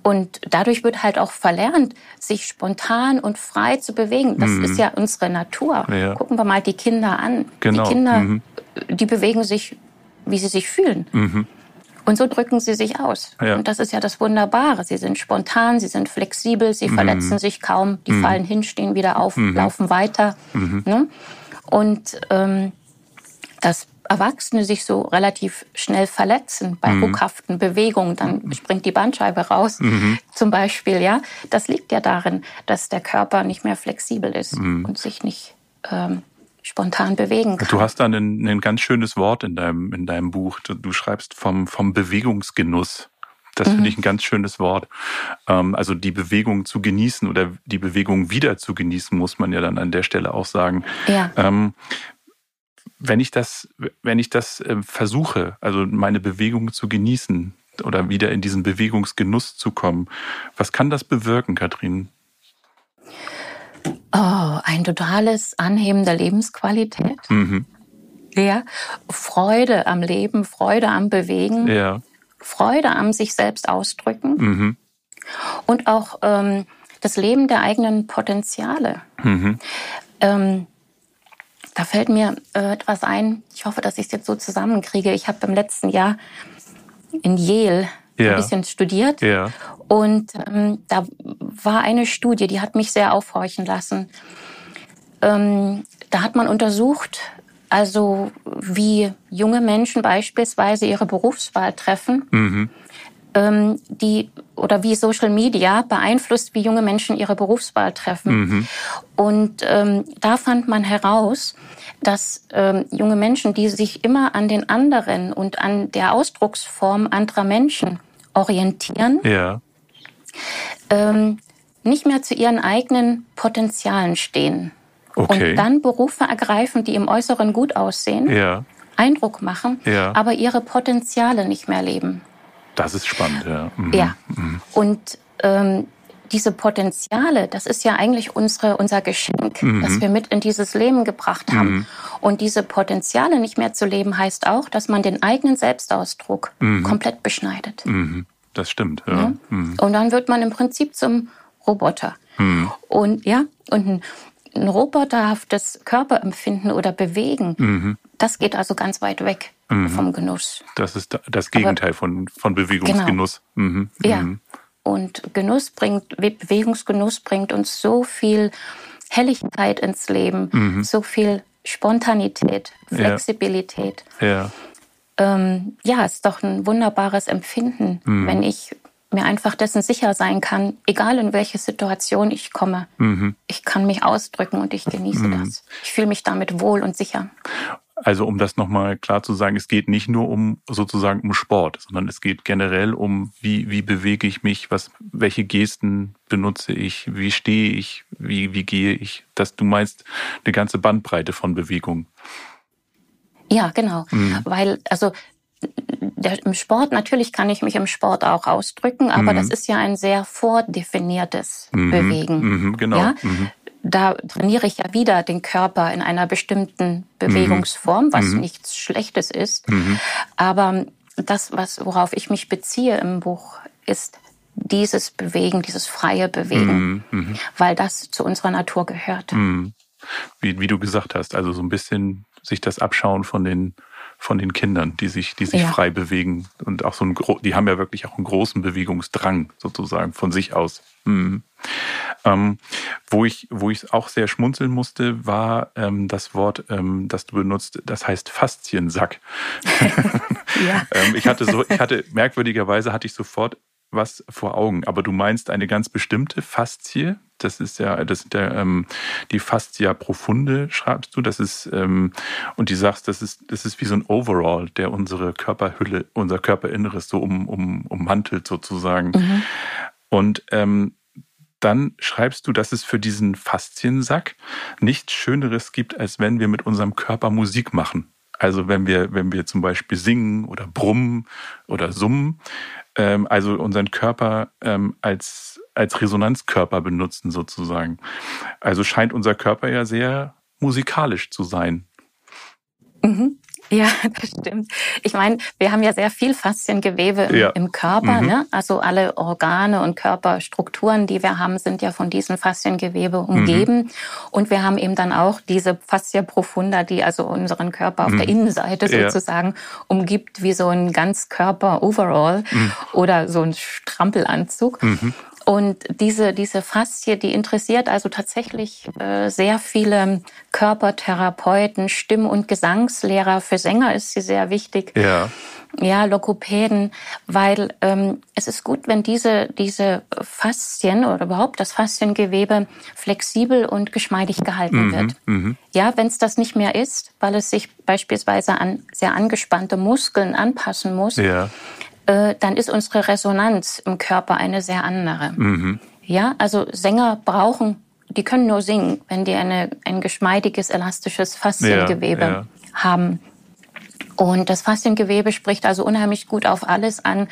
Und dadurch wird halt auch verlernt, sich spontan und frei zu bewegen. Das ist ja unsere Natur. Ja. Gucken wir mal die Kinder an. Genau. Die Kinder, die bewegen sich wie sie sich fühlen. Mhm. Und so drücken sie sich aus. Ja. Und das ist ja das Wunderbare. Sie sind spontan, sie sind flexibel, sie mhm. verletzen sich kaum, die mhm. fallen hin, stehen wieder auf, mhm. laufen weiter. Mhm. Ne? Und ähm, dass Erwachsene sich so relativ schnell verletzen bei mhm. ruckhaften Bewegungen, dann mhm. springt die Bandscheibe raus, zum Beispiel, ja. Das liegt ja darin, dass der Körper nicht mehr flexibel ist und sich nicht ähm, spontan bewegen kann. Du hast da ein, ein ganz schönes Wort in deinem, in deinem Buch. Du, schreibst vom, vom Bewegungsgenuss. Das mhm. finde ich ein ganz schönes Wort. Ähm, also die Bewegung zu genießen oder die Bewegung wieder zu genießen, muss man ja dann an der Stelle auch sagen. Ja. Ähm, wenn ich das, wenn ich das äh, versuche, also meine Bewegung zu genießen oder wieder in diesen Bewegungsgenuss zu kommen, was kann das bewirken, Katrin? Oh, ein totales Anheben der Lebensqualität. Mhm. Ja, Freude am Leben, Freude am Bewegen, ja. Freude am sich selbst ausdrücken mhm. und auch ähm, das Leben der eigenen Potenziale. Mhm. Ähm, da fällt mir äh, etwas ein. Ich hoffe, dass ich es jetzt so zusammenkriege. Ich habe im letzten Jahr in Yale ja. ein bisschen studiert. Ja. Und ähm, da war eine Studie, die hat mich sehr aufhorchen lassen. Ähm, da hat man untersucht, also wie junge Menschen beispielsweise ihre Berufswahl treffen. Mhm. Ähm, die oder wie Social Media beeinflusst, wie junge Menschen ihre Berufswahl treffen. Mhm. Und ähm, da fand man heraus, dass ähm, junge Menschen, die sich immer an den anderen und an der Ausdrucksform anderer Menschen orientieren, ja. ähm, nicht mehr zu ihren eigenen Potenzialen stehen. Okay. Und dann Berufe ergreifen, die im Äußeren gut aussehen, ja. Eindruck machen, ja. aber ihre Potenziale nicht mehr leben. Das ist spannend, ja. Mhm. Ja. Mhm. Und ähm, diese Potenziale, das ist ja eigentlich unsere, unser Geschenk, mhm. das wir mit in dieses Leben gebracht haben. Mhm. Und diese Potenziale nicht mehr zu leben, heißt auch, dass man den eigenen Selbstausdruck mhm. komplett beschneidet. Mhm. Das stimmt. Ja. ja? Mhm. Und dann wird man im Prinzip zum Roboter. Mhm. Und ja, und ein, ein roboterhaftes Körperempfinden oder Bewegen, das geht also ganz weit weg vom Genuss. Das ist das Gegenteil Aber, von, von Bewegungsgenuss. Genau. Ja. Und Genuss bringt, Bewegungsgenuss bringt uns so viel Helligkeit ins Leben, mhm. so viel Spontanität, Flexibilität. Ja. ja. Ähm, ja, ist doch ein wunderbares Empfinden, mhm. wenn ich mir einfach dessen sicher sein kann, egal in welche Situation ich komme. Mhm. Ich kann mich ausdrücken und ich genieße mhm. das. Ich fühle mich damit wohl und sicher. Also um das nochmal klar zu sagen, es geht nicht nur um sozusagen um Sport, sondern es geht generell um, wie, wie bewege ich mich, was, welche Gesten benutze ich, wie stehe ich, wie, wie gehe ich. Dass du meinst eine ganze Bandbreite von Bewegungen. Ja, genau. Mhm. Weil, also der, im Sport, natürlich kann ich mich im Sport auch ausdrücken, aber mhm. das ist ja ein sehr vordefiniertes mhm. Bewegen. Mhm, genau. Ja? Mhm da trainiere ich ja wieder den Körper in einer bestimmten Bewegungsform, was mhm. nichts Schlechtes ist. Mhm. Aber das, was, worauf ich mich beziehe im Buch, ist dieses Bewegen, dieses freie Bewegen, mhm. mhm. weil das zu unserer Natur gehört. Mhm. Wie, wie du gesagt hast, also so ein bisschen sich das abschauen von den von den Kindern, die sich, die sich ja. frei bewegen und auch so ein, die haben ja wirklich auch einen großen Bewegungsdrang sozusagen von sich aus. Mhm. Ähm, wo ich, wo ich auch sehr schmunzeln musste, war ähm, das Wort, ähm, das du benutzt, das heißt Fasziensack. [LAUGHS] [LAUGHS] ähm, ich hatte so, ich hatte merkwürdigerweise hatte ich sofort was vor Augen, aber du meinst eine ganz bestimmte Faszie. Das ist ja, das sind ja ähm, die Fascia profunde, schreibst du. Das ist ähm, und die sagst, das ist, das ist wie so ein Overall, der unsere Körperhülle, unser Körperinneres so um, um, ummantelt sozusagen. Mhm. Und ähm, dann schreibst du, dass es für diesen Fasziensack nichts Schöneres gibt, als wenn wir mit unserem Körper Musik machen. Also wenn wir, wenn wir zum Beispiel singen oder brummen oder summen, ähm, also unseren Körper ähm, als, als Resonanzkörper benutzen sozusagen. Also scheint unser Körper ja sehr musikalisch zu sein. Mhm. Ja, [LAUGHS] das stimmt. Ich meine, wir haben ja sehr viel Fasziengewebe im, ja. im Körper. Mhm. Ne? Also alle Organe und Körperstrukturen, die wir haben, sind ja von diesem Fasziengewebe umgeben. Mhm. Und wir haben eben dann auch diese Fascia profunda, die also unseren Körper auf mhm. der Innenseite sozusagen ja. umgibt, wie so ein Ganzkörper-Overall mhm. oder so ein Strampelanzug. Und diese, diese Faszie, die interessiert also tatsächlich äh, sehr viele Körpertherapeuten, Stimm- und Gesangslehrer. Für Sänger ist sie sehr wichtig. Ja. Ja, Lokopäden, weil ähm, es ist gut, wenn diese, diese Faszien oder überhaupt das Fasziengewebe flexibel und geschmeidig gehalten mhm, wird. Mhm. Ja, wenn es das nicht mehr ist, weil es sich beispielsweise an sehr angespannte Muskeln anpassen muss, ja äh, dann ist unsere Resonanz im Körper eine sehr andere. Mhm. Ja, also Sänger brauchen, die können nur singen, wenn die eine, ein geschmeidiges, elastisches Fasziengewebe ja, ja. haben. Und das Fasziengewebe spricht also unheimlich gut auf alles an,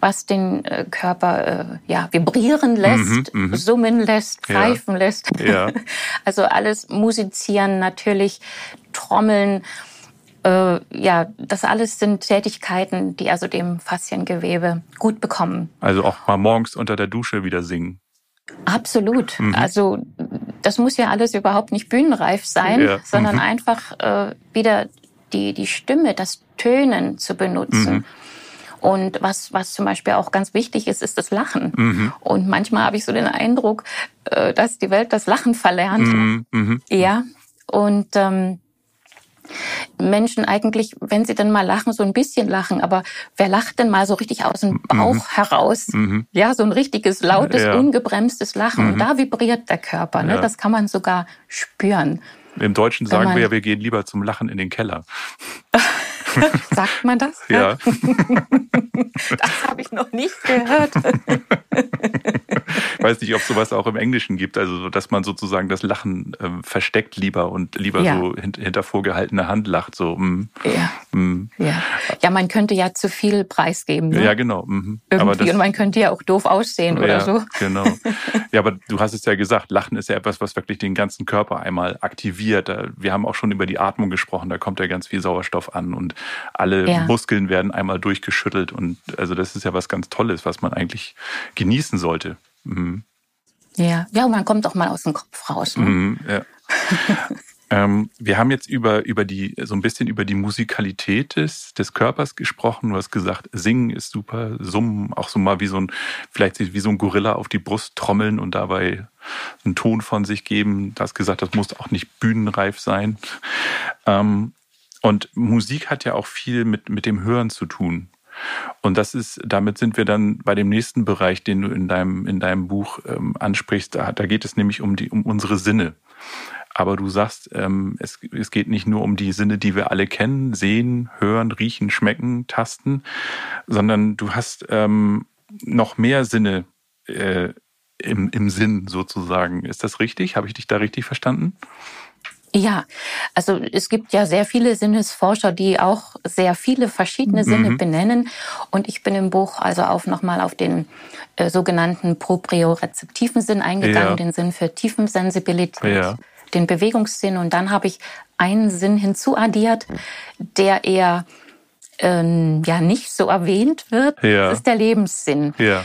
was den äh, Körper äh, ja, vibrieren lässt, mhm, mhm. summen lässt, pfeifen ja. lässt. [LAUGHS] Also alles musizieren natürlich, trommeln äh, ja, das alles sind Tätigkeiten, die also dem Fasziengewebe gut bekommen. Also auch mal morgens unter der Dusche wieder singen. Absolut. Mhm. Also das muss ja alles überhaupt nicht bühnenreif sein, ja. sondern mhm. einfach äh, wieder die, die Stimme, das Tönen zu benutzen. Mhm. Und was, was zum Beispiel auch ganz wichtig ist, ist das Lachen. Mhm. Und manchmal habe ich so den Eindruck, äh, dass die Welt das Lachen verlernt. Mhm. mhm. Ja. Und ähm, Menschen eigentlich, wenn sie dann mal lachen, so ein bisschen lachen. Aber wer lacht denn mal so richtig aus dem mhm. Bauch mhm. heraus? Mhm. Ja, so ein richtiges, lautes, ja. ungebremstes Lachen. Mhm. Und da vibriert der Körper. Ne? Ja. Das kann man sogar spüren. Im Deutschen sagen wir ja, wir gehen lieber zum Lachen in den Keller. [LAUGHS] Sagt man das? Ja. [LAUGHS] das habe ich noch nicht gehört. [LAUGHS] Ich [LAUGHS] weiß nicht, ob sowas auch im Englischen gibt, also dass man sozusagen das Lachen ähm, versteckt lieber und lieber ja. so hint hinter vorgehaltener Hand lacht. So, mm, ja. Mm. ja. ja, man könnte ja zu viel preisgeben. Ne? Ja, genau. Mhm. Irgendwie. Das, und man könnte ja auch doof aussehen oder so. [LAUGHS] Genau. Ja, aber du hast es ja gesagt, Lachen ist ja etwas, was wirklich den ganzen Körper einmal aktiviert. Wir haben auch schon über die Atmung gesprochen, da kommt ja ganz viel Sauerstoff an und alle ja. Muskeln werden einmal durchgeschüttelt und also das ist ja was ganz Tolles, was man eigentlich genießen sollte. Mhm. Ja, ja, man kommt auch mal aus dem Kopf raus. Ne? Mhm, ja. [LAUGHS] ähm, wir haben jetzt über, über die, so ein bisschen über die Musikalität des, des Körpers gesprochen. Du hast gesagt, singen ist super, summen, auch so mal wie so ein, vielleicht wie so ein Gorilla auf die Brust trommeln und dabei einen Ton von sich geben. Du hast gesagt, das muss auch nicht bühnenreif sein. Ähm, und Musik hat ja auch viel mit, mit dem Hören zu tun. Und das ist, damit sind wir dann bei dem nächsten Bereich, den du in deinem, in deinem Buch ähm, ansprichst. Da, da geht es nämlich um die, um unsere Sinne. Aber du sagst, ähm, es, es geht nicht nur um die Sinne, die wir alle kennen, sehen, hören, riechen, schmecken, tasten, sondern du hast ähm, noch mehr Sinne äh, im, im Sinn sozusagen. Ist das richtig? Habe ich dich da richtig verstanden? Ja, also es gibt ja sehr viele Sinnesforscher, die auch sehr viele verschiedene mhm. Sinne benennen. Und ich bin im Buch also auch nochmal auf den äh, sogenannten propriorezeptiven Sinn eingegangen, ja. den Sinn für Tiefensensibilität, ja. den Bewegungssinn. Und dann habe ich einen Sinn hinzuaddiert, der eher ähm, ja nicht so erwähnt wird. Ja. Das ist der Lebenssinn. Ja.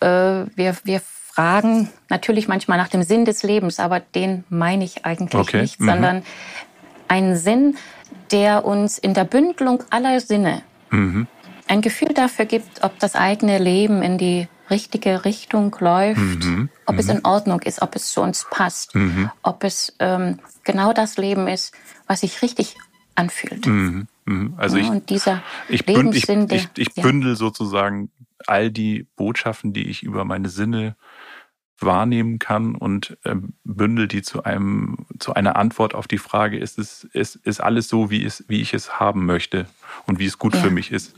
Äh, wir, wir fragen natürlich manchmal nach dem Sinn des Lebens, aber den meine ich eigentlich okay. nicht, mhm. sondern einen Sinn, der uns in der Bündelung aller Sinne mhm. ein Gefühl dafür gibt, ob das eigene Leben in die richtige Richtung läuft, mhm. ob es mhm. in Ordnung ist, ob es zu uns passt, mhm. ob es ähm, genau das Leben ist, was sich richtig anfühlt. Mhm. Also ich, und dieser ich, bünd, ich, ich, ich bündel sozusagen all die Botschaften, die ich über meine Sinne wahrnehmen kann und äh, bündel die zu einem zu einer Antwort auf die Frage ist es ist, ist alles so wie es wie ich es haben möchte und wie es gut ja. für mich ist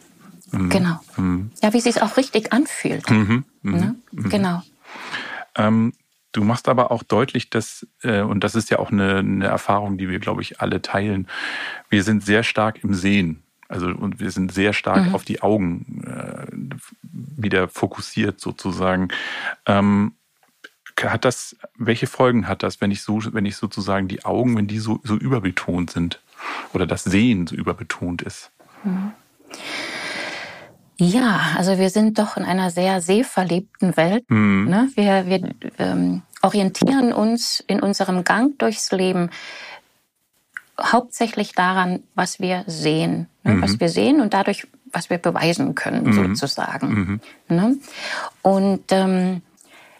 mhm. genau mhm. ja wie es sich auch richtig anfühlt mhm. mhm. Ne? Mhm. genau ähm, du machst aber auch deutlich dass äh, und das ist ja auch eine, eine Erfahrung die wir glaube ich alle teilen wir sind sehr stark im Sehen also und wir sind sehr stark mhm. auf die Augen äh, wieder fokussiert sozusagen. Ähm, hat das, welche Folgen hat das, wenn ich so, wenn ich sozusagen die Augen, wenn die so, so überbetont sind oder das Sehen so überbetont ist? Mhm. Ja, also wir sind doch in einer sehr sehverlebten Welt. Mhm. Ne? Wir, wir ähm, orientieren uns in unserem Gang durchs Leben hauptsächlich daran, was wir sehen. Ne? Mhm. Was wir sehen und dadurch, was wir beweisen können, mhm. sozusagen. Mhm. Ne? Und ähm,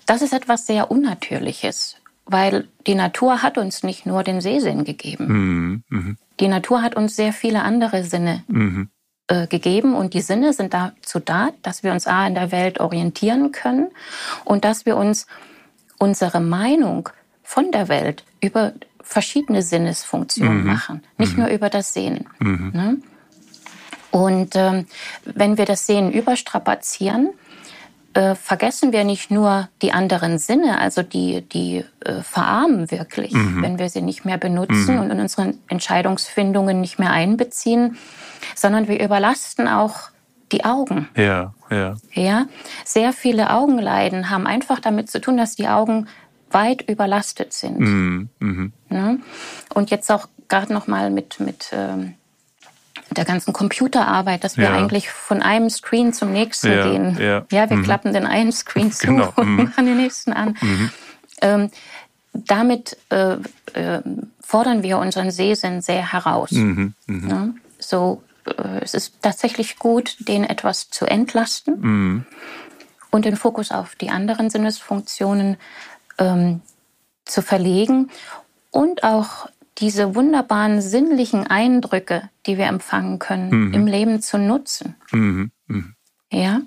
das ist etwas sehr Unnatürliches, weil die Natur hat uns nicht nur den Sehsinn gegeben. Mhm. Mhm. Die Natur hat uns sehr viele andere Sinne mhm. äh, gegeben und die Sinne sind dazu da, dass wir uns A in der Welt orientieren können und dass wir uns unsere Meinung von der Welt über verschiedene Sinnesfunktionen mhm. machen, nicht mhm. nur über das Sehen. Mhm. Ne? Und ähm, wenn wir das Sehen überstrapazieren, äh, vergessen wir nicht nur die anderen Sinne, also die, die äh, verarmen wirklich, mhm. wenn wir sie nicht mehr benutzen mhm. und in unseren Entscheidungsfindungen nicht mehr einbeziehen, sondern wir überlasten auch die Augen. Ja, ja. Ja, sehr viele Augenleiden haben einfach damit zu tun, dass die Augen weit überlastet sind. Mhm. Mhm. Ja? Und jetzt auch gerade noch mal mit mit ähm, der ganzen Computerarbeit, dass wir ja. eigentlich von einem Screen zum nächsten ja, gehen. Ja, ja wir mhm. klappen den einen Screen [LAUGHS] zu genau. [LAUGHS] und mhm. machen den nächsten an. Mhm. Ähm, damit äh, äh, fordern wir unseren Sehsinn sehr heraus. Mhm. mhm. Ja, so, äh, es ist tatsächlich gut, den etwas zu entlasten mhm. und den Fokus auf die anderen Sinnesfunktionen ähm, zu verlegen und auch diese wunderbaren sinnlichen Eindrücke, die wir empfangen können, mhm. im Leben zu nutzen. Mhm. Mhm. Ja,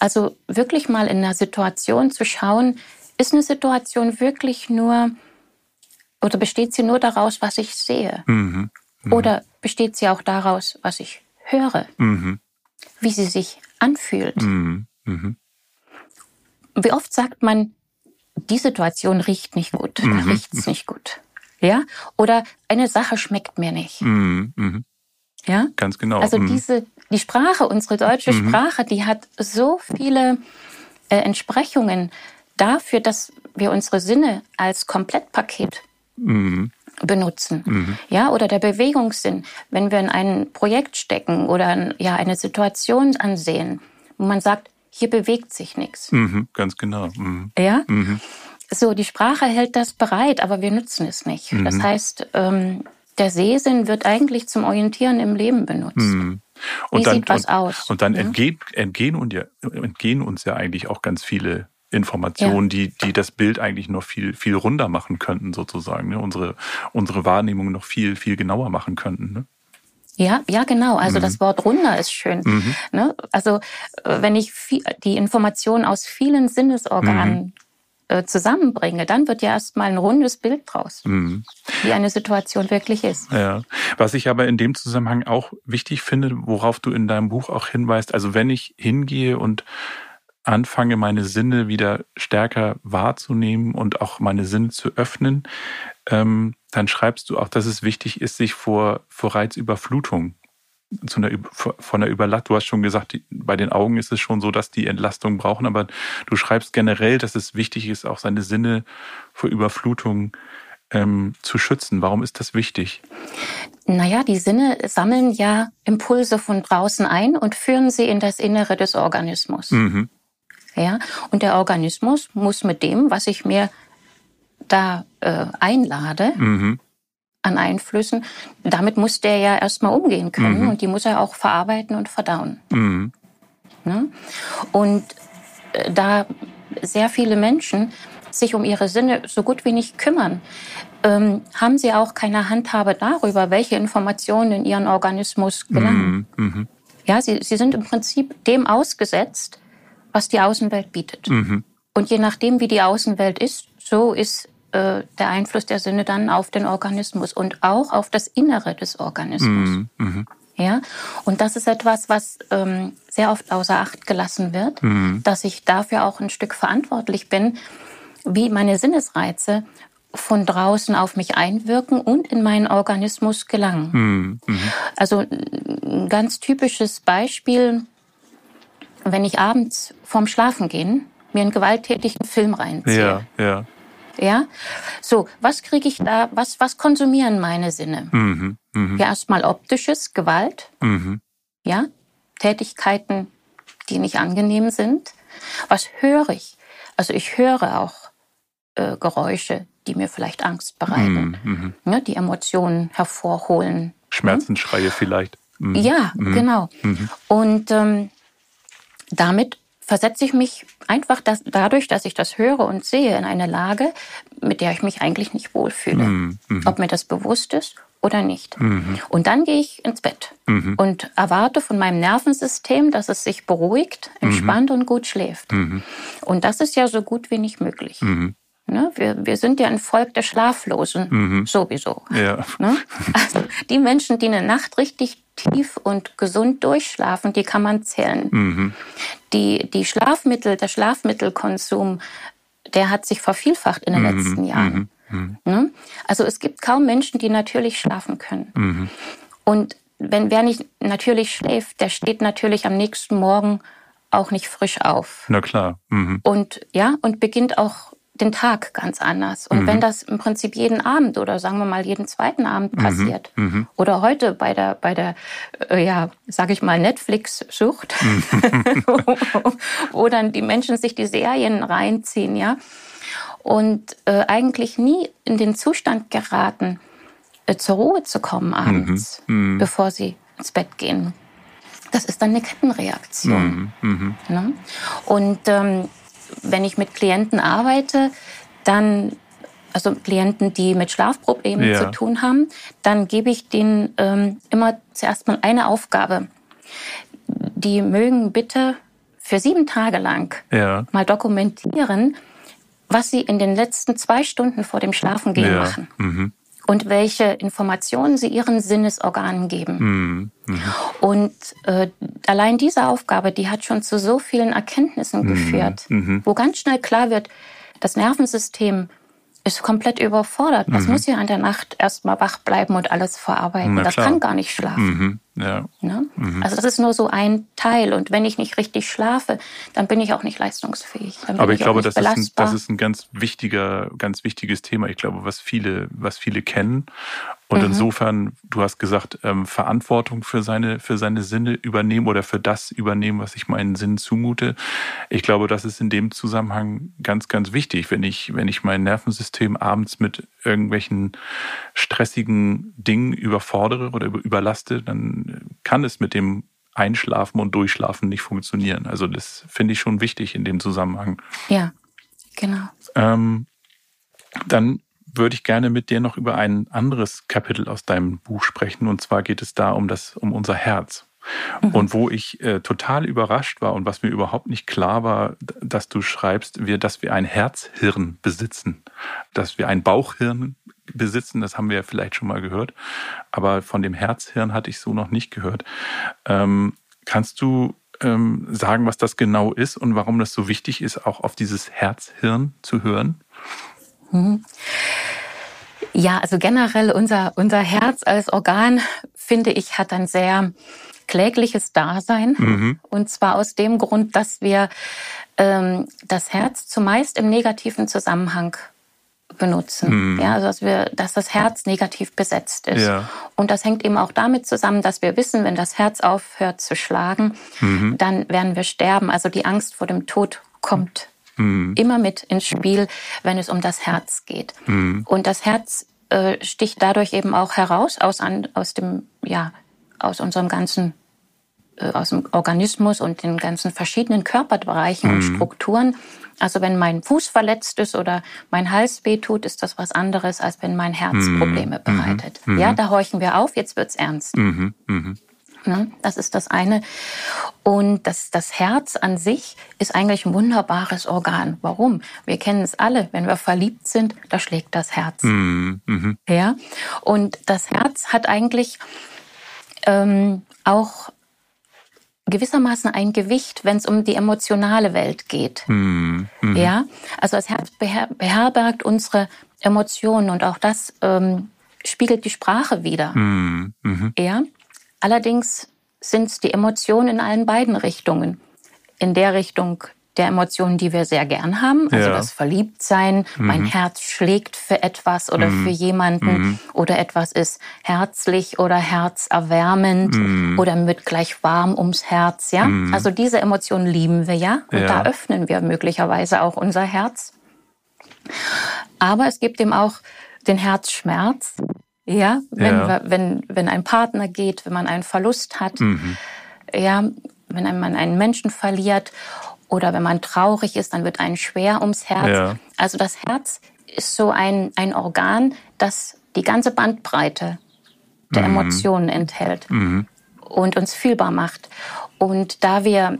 also wirklich mal in einer Situation zu schauen, ist eine Situation wirklich nur oder besteht sie nur daraus, was ich sehe? Mhm. Mhm. Oder besteht sie auch daraus, was ich höre? Mhm. Wie sie sich anfühlt? Wie oft sagt man, die Situation riecht nicht gut, da riecht es nicht gut. Ja? Oder eine Sache schmeckt mir nicht. Mhm, mh. Ja? Ganz genau. Also mhm. diese, die Sprache, unsere deutsche mhm. Sprache, die hat so viele äh, Entsprechungen dafür, dass wir unsere Sinne als Komplettpaket mhm. benutzen. Mhm. Ja, oder der Bewegungssinn, wenn wir in ein Projekt stecken oder ja, eine Situation ansehen, wo man sagt, hier bewegt sich nichts. Mhm, ganz genau. Mhm. Ja. Mhm. So, die Sprache hält das bereit, aber wir nutzen es nicht. Mhm. Das heißt, ähm, der Sehsinn wird eigentlich zum Orientieren im Leben benutzt. Mhm. Und Wie dann, sieht was und, aus? Und dann ja? entgehen, entgehen, und ja, entgehen uns ja eigentlich auch ganz viele Informationen, ja. die, die das Bild eigentlich noch viel, viel runder machen könnten, sozusagen. Ne? Unsere, unsere Wahrnehmung noch viel, viel genauer machen könnten. Ne? Ja, ja, genau. Also mhm. das Wort runder ist schön. Mhm. Ne? Also äh, wenn ich viel, die Informationen aus vielen Sinnesorganen mhm. Äh, zusammenbringe, dann wird ja erstmal ein rundes Bild draus, mhm. wie eine Situation wirklich ist. Ja. Was ich aber in dem Zusammenhang auch wichtig finde, worauf du in deinem Buch auch hinweist, also wenn ich hingehe und anfange, meine Sinne wieder stärker wahrzunehmen und auch meine Sinne zu öffnen, ähm, dann schreibst du auch, dass es wichtig ist, sich vor, vor Reizüberflutung zu einer, von der Überlastung. Du hast schon gesagt, bei den Augen ist es schon so, dass die Entlastung brauchen, aber du schreibst generell, dass es wichtig ist, auch seine Sinne vor Überflutung ähm, zu schützen. Warum ist das wichtig? Naja, die Sinne sammeln ja Impulse von draußen ein und führen sie in das Innere des Organismus. Mhm. Ja, und der Organismus muss mit dem, was ich mir da äh, einlade, mhm an Einflüssen. Damit muss der ja erstmal umgehen können mhm. und die muss er auch verarbeiten und verdauen. Mhm. Ne? Und äh, da sehr viele Menschen sich um ihre Sinne so gut wie nicht kümmern, ähm, haben sie auch keine Handhabe darüber, welche Informationen in ihren Organismus gelangen. Mhm. mhm. Ja, sie, sie sind im Prinzip dem ausgesetzt, was die Außenwelt bietet. Mhm. Und je nachdem, wie die Außenwelt ist, so ist äh, der Einfluss der Sinne dann auf den Organismus und auch auf das Innere des Organismus. Mhm. mhm. Ja, und das ist etwas, was ähm, sehr oft außer Acht gelassen wird, mhm. dass ich dafür auch ein Stück verantwortlich bin, wie meine Sinnesreize von draußen auf mich einwirken und in meinen Organismus gelangen. Mhm. mhm. Also ein ganz typisches Beispiel, wenn ich abends vorm Schlafengehen mir einen gewalttätigen Film reinziehe. Ja, ja. Ja, so, was kriege ich da, was, was konsumieren meine Sinne? Mhm, mh. Ja, erstmal optisches, Gewalt, mhm. ja, Tätigkeiten, die nicht angenehm sind. Was höre ich? Also ich höre auch äh, Geräusche, die mir vielleicht Angst bereiten, mhm, mhm. ja, die Emotionen hervorholen. Schmerzensschreie vielleicht. Mhm. Ja, mhm. genau. Und ähm, damit versetze ich mich einfach das, dadurch, dass ich das höre und sehe, in eine Lage, mit der ich mich eigentlich nicht wohlfühle. Mhm. mhm. Ob mir das bewusst ist oder nicht. Mhm. Und dann gehe ich ins Bett mhm. und erwarte von meinem Nervensystem, dass es sich beruhigt, mhm. entspannt und gut schläft. Mhm. Und das ist ja so gut wie nicht möglich. Ne? Wir, wir sind ja ein Volk der Schlaflosen, mhm. sowieso. Ja. Ne? Also die Menschen, die eine Nacht richtig tief und gesund durchschlafen, die kann man zählen. Mhm. Die, die Schlafmittel, der Schlafmittelkonsum, der hat sich vervielfacht in den mhm. letzten Jahren. Mhm. mhm. Ne? Also es gibt kaum Menschen, die natürlich schlafen können. Mhm. Und wenn wer nicht natürlich schläft, der steht natürlich am nächsten Morgen auch nicht frisch auf. Na klar. Mhm. Und ja, und beginnt auch den Tag ganz anders. Und mhm. wenn das im Prinzip jeden Abend oder sagen wir mal jeden zweiten Abend mhm. passiert mhm. oder heute bei der bei der äh, ja sage ich mal Netflix-Sucht, mhm. [LAUGHS] wo dann die Menschen sich die Serien reinziehen, ja und äh, eigentlich nie in den Zustand geraten, äh, zur Ruhe zu kommen abends, mhm. Mhm. bevor sie ins Bett gehen. Das ist dann eine Kettenreaktion. Ne? Und ähm, wenn ich mit Klienten arbeite, dann also Klienten, die mit Schlafproblemen ja. zu tun haben, dann gebe ich denen ähm, immer zuerst mal eine Aufgabe. Die mögen bitte für sieben Tage lang ja. mal dokumentieren, was sie in den letzten zwei Stunden vor dem Schlafengehen ja. machen. Mhm und welche Informationen sie ihren Sinnesorganen geben. Mhm. Mhm. Und äh, allein diese Aufgabe, die hat schon zu so vielen Erkenntnissen mhm. geführt, mhm. wo ganz schnell klar wird, das Nervensystem ist komplett überfordert. Das mhm. muss ja an der Nacht erstmal wach bleiben und alles verarbeiten. das kann gar nicht schlafen. Ja. Ne? Mhm. Also das ist nur so ein Teil. Und wenn ich nicht richtig schlafe, dann bin ich auch nicht leistungsfähig. Aber ich, ich glaube, das ist, ein, das ist ein ganz wichtiger, ganz wichtiges Thema. Ich glaube, was viele, was viele kennen und mhm. insofern, du hast gesagt, ähm, Verantwortung für seine, für seine Sinne übernehmen oder für das übernehmen, was ich meinen Sinnen zumute. Ich glaube, das ist in dem Zusammenhang ganz, ganz wichtig. Wenn ich, wenn ich mein Nervensystem abends mit irgendwelchen stressigen Dingen überfordere oder überlaste, dann kann es mit dem Einschlafen und Durchschlafen nicht funktionieren. Also das finde ich schon wichtig in dem Zusammenhang. Ja, genau. Ähm, dann würde ich gerne mit dir noch über ein anderes Kapitel aus deinem Buch sprechen. Und zwar geht es da um das, um unser Herz. Mhm. Und wo ich äh, total überrascht war und was mir überhaupt nicht klar war, dass du schreibst, wir, dass wir ein Herzhirn besitzen, dass wir ein Bauchhirn besitzen, das haben wir ja vielleicht schon mal gehört, aber von dem Herzhirn hatte ich so noch nicht gehört. Ähm, kannst du ähm, sagen, was das genau ist und warum das so wichtig ist, auch auf dieses Herzhirn zu hören? Mhm. Ja, also generell unser, unser Herz als Organ, finde ich, hat ein sehr klägliches Dasein. Mhm. Und zwar aus dem Grund, dass wir ähm, das Herz zumeist im negativen Zusammenhang benutzen. Mhm. Ja, also dass, wir, dass das Herz negativ besetzt ist. Ja. Und das hängt eben auch damit zusammen, dass wir wissen, wenn das Herz aufhört zu schlagen, mhm. dann werden wir sterben. Also die Angst vor dem Tod kommt mhm. immer mit ins Spiel, wenn es um das Herz geht. Mhm. Und das Herz äh, sticht dadurch eben auch heraus aus, an, aus dem, ja, aus unserem ganzen, aus dem Organismus und den ganzen verschiedenen Körperbereichen mhm. und Strukturen. Also wenn mein Fuß verletzt ist oder mein Hals wehtut, ist das was anderes, als wenn mein Herz mhm. Probleme mhm. bereitet. Mhm. Ja, da horchen wir auf, jetzt wird's ernst. Mhm. Mhm. Ne? Das ist das eine. Und das, das Herz an sich ist eigentlich ein wunderbares Organ. Warum? Wir kennen es alle. Wenn wir verliebt sind, da schlägt das Herz. Ja. Und das Herz hat eigentlich ähm, auch gewissermaßen ein Gewicht, wenn es um die emotionale Welt geht. Mhm. Mhm. Ja. Also das Herz beher beherbergt unsere Emotionen und auch das ähm, spiegelt die Sprache wieder. Mhm. mhm. Ja. Allerdings sind es die Emotionen in allen beiden Richtungen. In der Richtung der Emotionen, die wir sehr gern haben, also ja. das Verliebtsein, mhm. mein Herz schlägt für etwas oder mhm. für jemanden mhm. oder etwas ist herzlich oder herzerwärmend mhm. oder wird gleich warm ums Herz, ja? Mhm. Also diese Emotionen lieben wir ja und ja. da öffnen wir möglicherweise auch unser Herz. Aber es gibt eben auch den Herzschmerz, ja, wenn, ja. Wir, wenn, wenn ein Partner geht, wenn man einen Verlust hat, mhm. ja, wenn man einen Menschen verliert oder wenn man traurig ist, dann wird einem schwer ums Herz. Ja. Also das Herz ist so ein, ein Organ, das die ganze Bandbreite der mhm. Emotionen enthält mhm. und uns fühlbar macht. Und da wir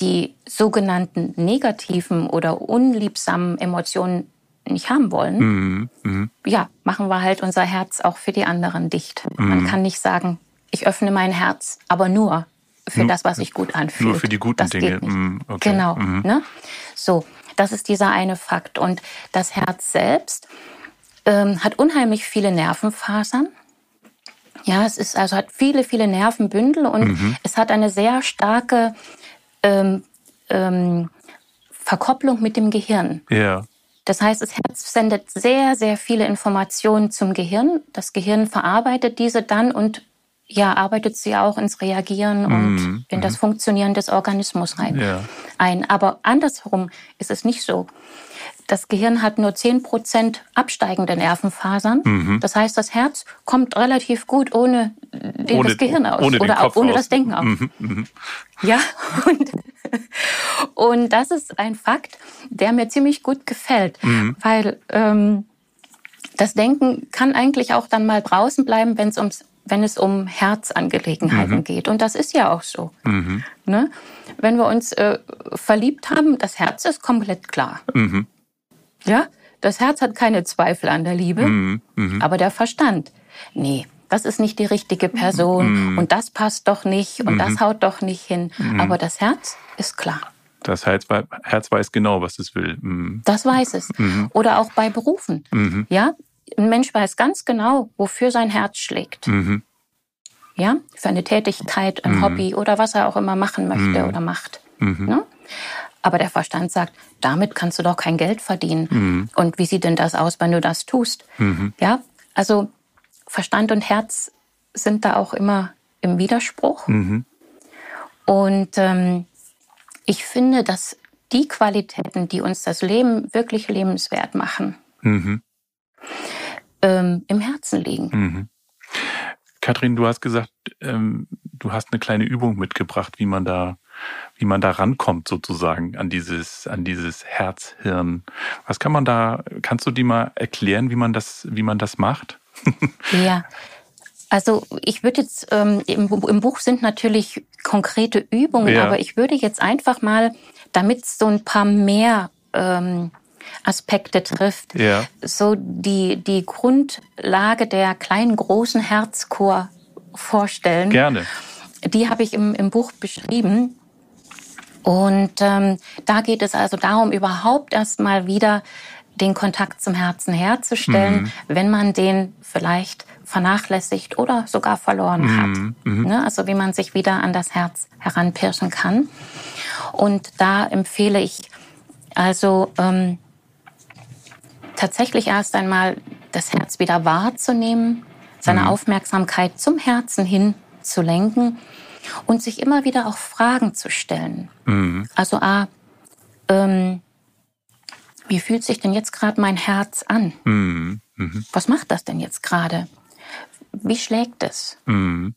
die sogenannten negativen oder unliebsamen Emotionen nicht haben wollen, mhm, mh. ja, machen wir halt unser Herz auch für die anderen dicht. Mhm. Man kann nicht sagen, ich öffne mein Herz, aber nur für nur, das, was sich gut anfühlt. Nur für die guten das Dinge. Mhm, okay. Genau. Mhm. Ne? So, das ist dieser eine Fakt. Und das Herz selbst ähm, hat unheimlich viele Nervenfasern. Ja, es ist also hat viele, viele Nervenbündel und mhm. es hat eine sehr starke ähm, ähm, Verkopplung mit dem Gehirn. Ja. Das heißt, das Herz sendet sehr, sehr viele Informationen zum Gehirn. Das Gehirn verarbeitet diese dann und ja, arbeitet sie auch ins Reagieren und mm, in das mhm. Funktionieren des Organismus rein. Ja. ein. Aber andersherum ist es nicht so. Das Gehirn hat nur 10 Prozent absteigende Nervenfasern. Mhm. Das heißt, das Herz kommt relativ gut ohne, ohne das Gehirn aus ohne oder auch ohne aus. das Denken aus. Mhm. Mhm. Ja, [LAUGHS] und, und das ist ein Fakt, der mir ziemlich gut gefällt, mhm. weil ähm, das Denken kann eigentlich auch dann mal draußen bleiben, wenn es ums wenn es um Herzangelegenheiten mhm. geht. Und das ist ja auch so. Mhm. Ne? Wenn wir uns äh, verliebt haben, das Herz ist komplett klar. Mhm. Ja, das Herz hat keine Zweifel an der Liebe, mhm. Mhm. aber der Verstand, nee, das ist nicht die richtige Person mhm. und das passt doch nicht und das haut doch nicht hin. Aber das Herz ist klar. Das Herz, Herz weiß genau, was es will. Das weiß es. Oder auch bei Berufen. Ja, ein Mensch weiß ganz genau, wofür sein Herz schlägt. Mhm. Ja, für eine Tätigkeit, ein mhm. Hobby oder was er auch immer machen möchte mhm. oder macht. Mhm. Ne? Aber der Verstand sagt, damit kannst du doch kein Geld verdienen. Mhm. Und wie sieht denn das aus, wenn du das tust? Mhm. Ja, also Verstand und Herz sind da auch immer im Widerspruch. Und ähm, ich finde, dass die Qualitäten, die uns das Leben wirklich lebenswert machen, ähm, im Herzen liegen. Mhm. Kathrin, du hast gesagt, ähm, du hast eine kleine Übung mitgebracht, wie man da, wie man da rankommt sozusagen an dieses, an dieses Herzhirn. Was kann man da, kannst du die mal erklären, wie man das, wie man das macht? [LAUGHS] ja. Also ich würde jetzt, ähm, im, im, Buch sind natürlich konkrete Übungen, ja. aber ich würde jetzt einfach mal, damit es so ein paar mehr ähm, Aspekte trifft. Ja. So die, die Grundlage der kleinen, großen Herzchor vorstellen. Gerne. Die habe ich im, im Buch beschrieben. Und ähm, da geht es also darum, überhaupt erst mal wieder den Kontakt zum Herzen herzustellen, mhm. wenn man den vielleicht vernachlässigt oder sogar verloren mhm. hat. Mhm. Ne? Also wie man sich wieder an das Herz heranpirschen kann. Und da empfehle ich also ähm, tatsächlich erst einmal das Herz wieder wahrzunehmen, seine mhm. Aufmerksamkeit zum Herzen hin zu lenken und sich immer wieder auch Fragen zu stellen. Mhm. Also A, ähm, wie fühlt sich denn jetzt gerade mein Herz an? Mhm. Mhm. Was macht das denn jetzt gerade? Wie schlägt es? Mhm.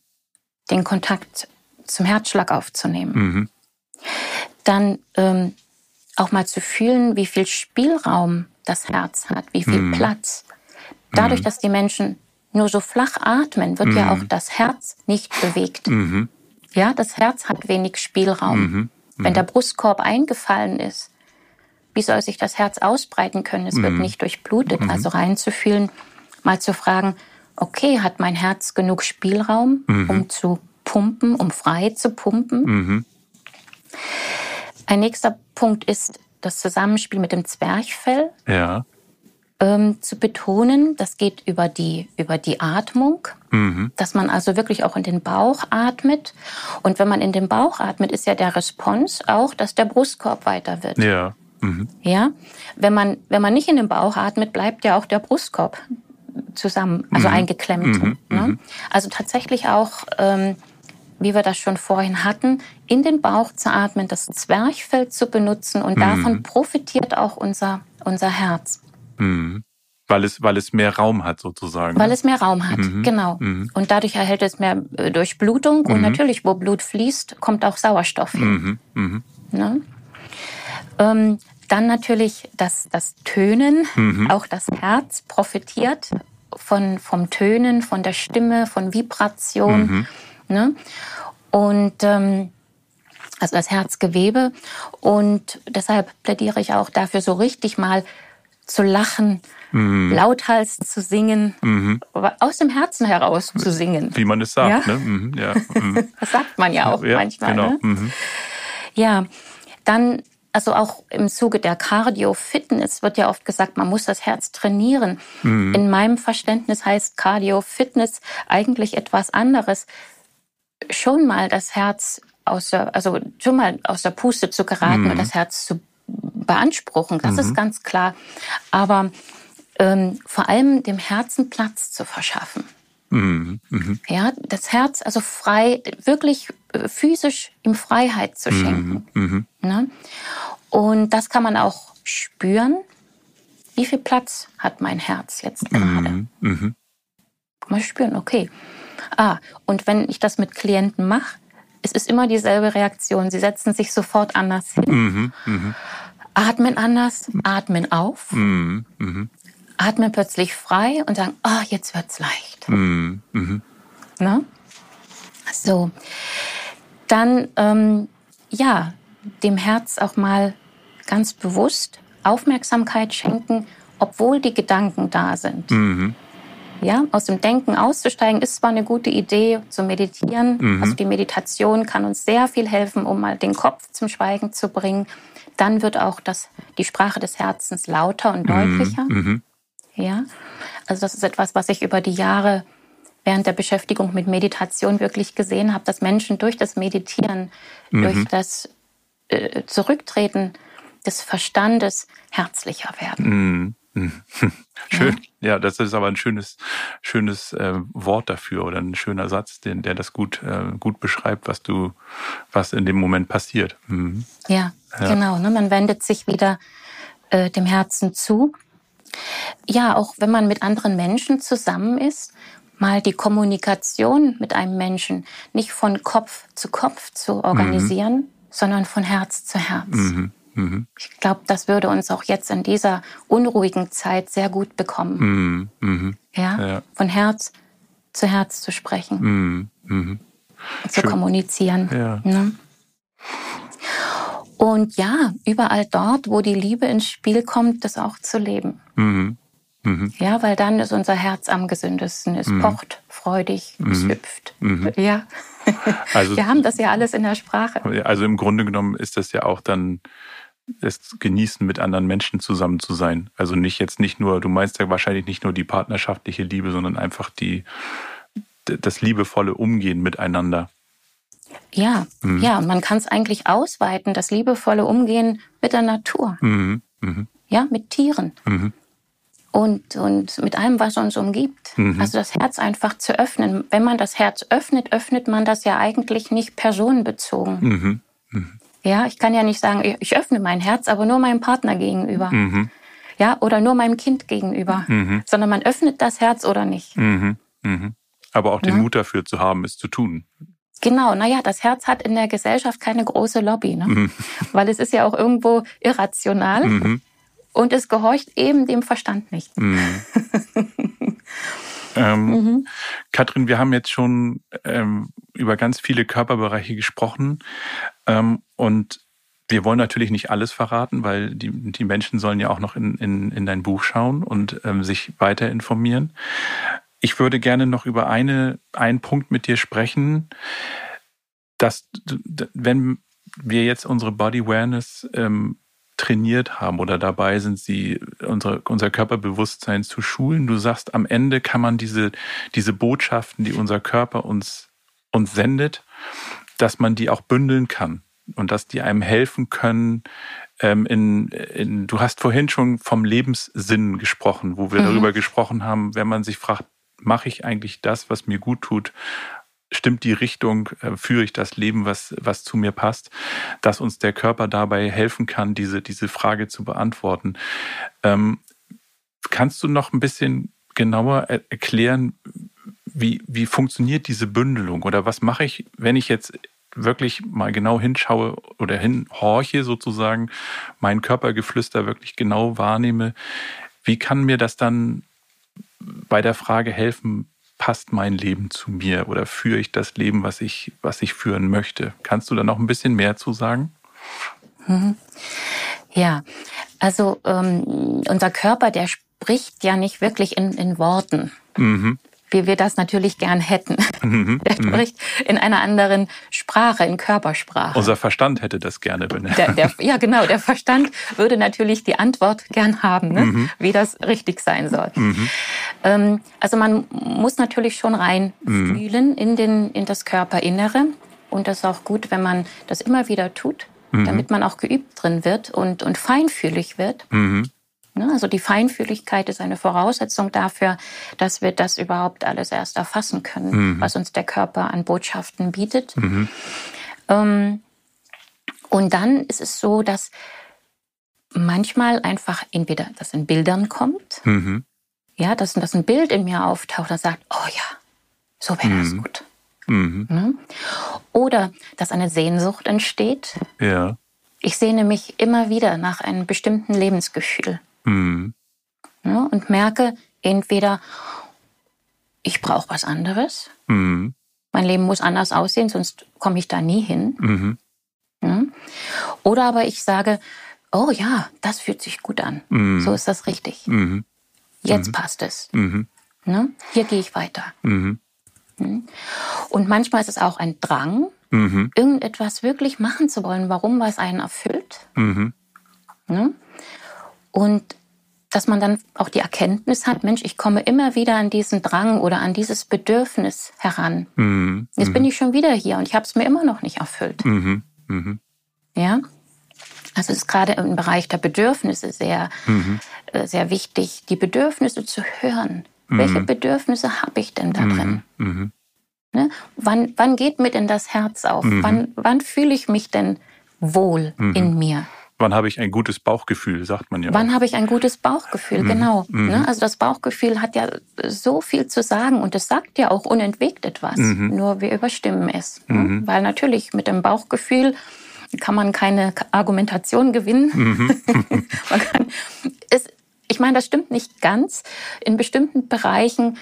Den Kontakt zum Herzschlag aufzunehmen. Mhm. Dann ähm, auch mal zu fühlen, wie viel Spielraum das Herz hat, wie viel mhm. Platz. Dadurch, mhm. dass die Menschen nur so flach atmen, wird ja auch das Herz nicht bewegt. Ja, das Herz hat wenig Spielraum. Wenn der Brustkorb eingefallen ist, wie soll sich das Herz ausbreiten können? Es wird nicht durchblutet. Also reinzufühlen, mal zu fragen, okay, hat mein Herz genug Spielraum, um zu pumpen, um frei zu pumpen? Mhm. Ein nächster Punkt ist das Zusammenspiel mit dem Zwerchfell. Ja. Ähm, zu betonen, das geht über die, über die Atmung, mhm. dass man also wirklich auch in den Bauch atmet. Und wenn man in den Bauch atmet, ist ja der Response auch, dass der Brustkorb weiter wird. Ja. Mhm. Ja, wenn man, wenn man nicht in den Bauch atmet, bleibt ja auch der Brustkorb zusammen, also mhm. eingeklemmt. Mhm. Ne? Mhm. Also tatsächlich auch ähm, wie wir das schon vorhin hatten, in den Bauch zu atmen, das Zwerchfell zu benutzen und mhm. davon profitiert auch unser, unser Herz. Mhm. Weil es, weil es mehr Raum hat sozusagen. Weil es mehr Raum hat, mhm. genau. Mhm. Und dadurch erhält es mehr äh, Durchblutung und mhm. natürlich, wo Blut fließt, kommt auch Sauerstoff hin. Mhm. Ne? Ähm, dann natürlich das, das Tönen, auch das Herz profitiert von, vom Tönen, von der Stimme, von Vibration. Ne? Und ähm, also das Herzgewebe. Und deshalb plädiere ich auch dafür, so richtig mal zu lachen, mhm. lauthals zu singen, mhm. aus dem Herzen heraus zu singen. Wie man es sagt. Ja? Ne? Mhm. Ja. Mhm. [LAUGHS] das sagt man ja auch ja, manchmal. Genau. Ne? Mhm. Ja, dann also auch im Zuge der Cardio-Fitness wird ja oft gesagt, man muss das Herz trainieren. Mhm. In meinem Verständnis heißt Cardio-Fitness eigentlich etwas anderes schon mal das Herz aus der, also schon mal aus der Puste zu geraten mhm. und das Herz zu beanspruchen, das mhm. ist ganz klar. Aber ähm, vor allem dem Herzen Platz zu verschaffen. Mhm. mhm. Ja, das Herz also frei, wirklich äh, physisch ihm Freiheit zu mhm. schenken. Mhm. Ne? Und das kann man auch spüren. Wie viel Platz hat mein Herz jetzt gerade? Mal spüren, okay. Ah, und wenn ich das mit Klienten mache, es ist immer dieselbe Reaktion. Sie setzen sich sofort anders hin, mhm, mh. atmen anders, atmen auf, mhm, mh. atmen plötzlich frei und sagen, ah, oh, jetzt wird's leicht. Mhm, mh. Ne? So, dann ähm, ja, dem Herz auch mal ganz bewusst Aufmerksamkeit schenken, obwohl die Gedanken da sind. Mhm. Ja, aus dem Denken auszusteigen ist zwar eine gute Idee zu meditieren. Mhm. Also die Meditation kann uns sehr viel helfen, um mal den Kopf zum Schweigen zu bringen. Dann wird auch das, die Sprache des Herzens lauter und mhm. deutlicher. Mhm. Ja, also das ist etwas, was ich über die Jahre während der Beschäftigung mit Meditation wirklich gesehen habe, dass Menschen durch das Meditieren, mhm. durch das äh, Zurücktreten des Verstandes herzlicher werden. Mhm. Mhm. Schön. Ja. ja. das ist aber ein schönes, schönes äh, Wort dafür oder ein schöner Satz, den, der das gut, äh, gut beschreibt, was du, was in dem Moment passiert. Mhm. Ja, ja, genau. Ne? Man wendet sich wieder äh, dem Herzen zu. Ja, auch wenn man mit anderen Menschen zusammen ist, mal die Kommunikation mit einem Menschen nicht von Kopf zu Kopf zu organisieren, mhm. sondern von Herz zu Herz. Mhm. Mhm. Ich glaube, das würde uns auch jetzt in dieser unruhigen Zeit sehr gut bekommen. Mhm. mhm. Ja? ja? von Herz zu Herz zu sprechen, mhm. mhm. zu Schön. kommunizieren. Ja. Ne? Und ja, überall dort, wo die Liebe ins Spiel kommt, das auch zu leben. Mhm. Mhm. Ja, weil dann ist unser Herz am gesündesten. Es mhm. pocht freudig, es hüpft. Ja. [LAUGHS] Also, Wir haben das ja alles in der Sprache. Also im Grunde genommen ist das ja auch dann es genießen, mit anderen Menschen zusammen zu sein. Also nicht jetzt nicht nur, du meinst ja wahrscheinlich nicht nur die partnerschaftliche Liebe, sondern einfach die, das liebevolle Umgehen miteinander. Ja, mhm. ja, man kann es eigentlich ausweiten, das liebevolle Umgehen mit der Natur. Mhm. Mhm. Ja, mit Tieren. Mhm. Und, und mit allem, was uns umgibt. Mhm. Also das Herz einfach zu öffnen. Wenn man das Herz öffnet, öffnet man das ja eigentlich nicht personenbezogen. Mhm. Ja, ich kann ja nicht sagen, ich öffne mein Herz, aber nur meinem Partner gegenüber. Mhm. Ja, oder nur meinem Kind gegenüber, mhm. sondern man öffnet das Herz oder nicht. Mhm. Mhm. Aber auch den ja. Mut dafür zu haben, es zu tun. Genau, naja, das Herz hat in der Gesellschaft keine große Lobby, ne? Mhm. weil es ist ja auch irgendwo irrational mhm. Und es gehorcht eben dem Verstand nicht. Mhm. ähm, [LAUGHS] mhm. Katrin, wir haben jetzt schon ähm, über ganz viele Körperbereiche gesprochen ähm, und wir wollen natürlich nicht alles verraten, weil die, die Menschen sollen ja auch noch in, in, in dein Buch schauen und ähm, sich weiter informieren. Ich würde gerne noch über eine, einen Punkt mit dir sprechen, dass wenn wir jetzt unsere Body Awareness ähm, trainiert haben oder dabei sind, sie unsere, unser Körperbewusstsein zu schulen. Du sagst, am Ende kann man diese, diese Botschaften, die unser Körper uns, uns sendet, dass man die auch bündeln kann und dass die einem helfen können. Ähm, in, in, du hast vorhin schon vom Lebenssinn gesprochen, wo wir mhm. darüber gesprochen haben, wenn man sich fragt, mache ich eigentlich das, was mir gut tut? Stimmt die Richtung, äh, führe ich das Leben, was, was zu mir passt, dass uns der Körper dabei helfen kann, diese, diese Frage zu beantworten. Ähm, kannst du noch ein bisschen genauer erklären, wie, wie funktioniert diese Bündelung oder was mache ich, wenn ich jetzt wirklich mal genau hinschaue oder hinhorche sozusagen, mein Körpergeflüster wirklich genau wahrnehme, wie kann mir das dann bei der Frage helfen, passt mein Leben zu mir oder führe ich das Leben, was ich, was ich führen möchte? Kannst du da noch ein bisschen mehr zu sagen? Mhm. Ja, also ähm, unser Körper, der spricht ja nicht wirklich in, in Worten. Mhm wie wir das natürlich gern hätten. Mhm, [LAUGHS] der mhm. spricht in einer anderen Sprache, in Körpersprache. Unser Verstand hätte das gerne benannt. Der, der, ja, genau. Der Verstand würde natürlich die Antwort gern haben, ne? mhm. wie das richtig sein soll. Mhm. Ähm, also man muss natürlich schon reinfühlen mhm. in, den, in das Körperinnere. Und das ist auch gut, wenn man das immer wieder tut, mhm. damit man auch geübt drin wird und, und feinfühlig wird. Ne? Also die Feinfühligkeit ist eine Voraussetzung dafür, dass wir das überhaupt alles erst erfassen können, mhm. was uns der Körper an Botschaften bietet. Mhm. Ähm, und dann ist es so, dass manchmal einfach entweder das in Bildern kommt, mhm. Ja, dass, dass ein Bild in mir auftaucht und sagt, oh ja, so wäre das mhm. gut. Mhm. Ne? Oder dass eine Sehnsucht entsteht. Ja. Ich sehne mich immer wieder nach einem bestimmten Lebensgefühl. Mhm. Ja, und merke entweder, ich brauche was anderes. Mhm. Mein Leben muss anders aussehen, sonst komme ich da nie hin. Mhm. Ja. Oder aber ich sage, oh ja, das fühlt sich gut an. Mhm. So ist das richtig. Mhm. Jetzt mhm. passt es. Ne? Hier gehe ich weiter. Und manchmal ist es auch ein Drang, irgendetwas wirklich machen zu wollen, warum was einen erfüllt. Ne? Und dass man dann auch die Erkenntnis hat, Mensch, ich komme immer wieder an diesen Drang oder an dieses Bedürfnis heran. Mhm. Jetzt bin mhm. ich schon wieder hier und ich habe es mir immer noch nicht erfüllt. Mhm. Mhm. Ja, also es ist gerade im Bereich der Bedürfnisse sehr, mhm. Sehr wichtig, die Bedürfnisse zu hören. Welche mhm. Bedürfnisse habe ich denn da drin? Ne? Wann, wann geht mir denn das Herz auf? Wann, wann fühle ich mich denn wohl in mir? Wann habe ich ein gutes Bauchgefühl, sagt man ja. Wann habe ich ein gutes Bauchgefühl, mhm. genau. Mhm. Ne? Also das Bauchgefühl hat ja so viel zu sagen und es sagt ja auch unentwegt etwas. Mhm. Nur wir überstimmen es. Ne? Mhm. Weil natürlich mit dem Bauchgefühl kann man keine Argumentation gewinnen. Mhm. [LAUGHS] man kann, meine, das stimmt nicht ganz. In bestimmten Bereichen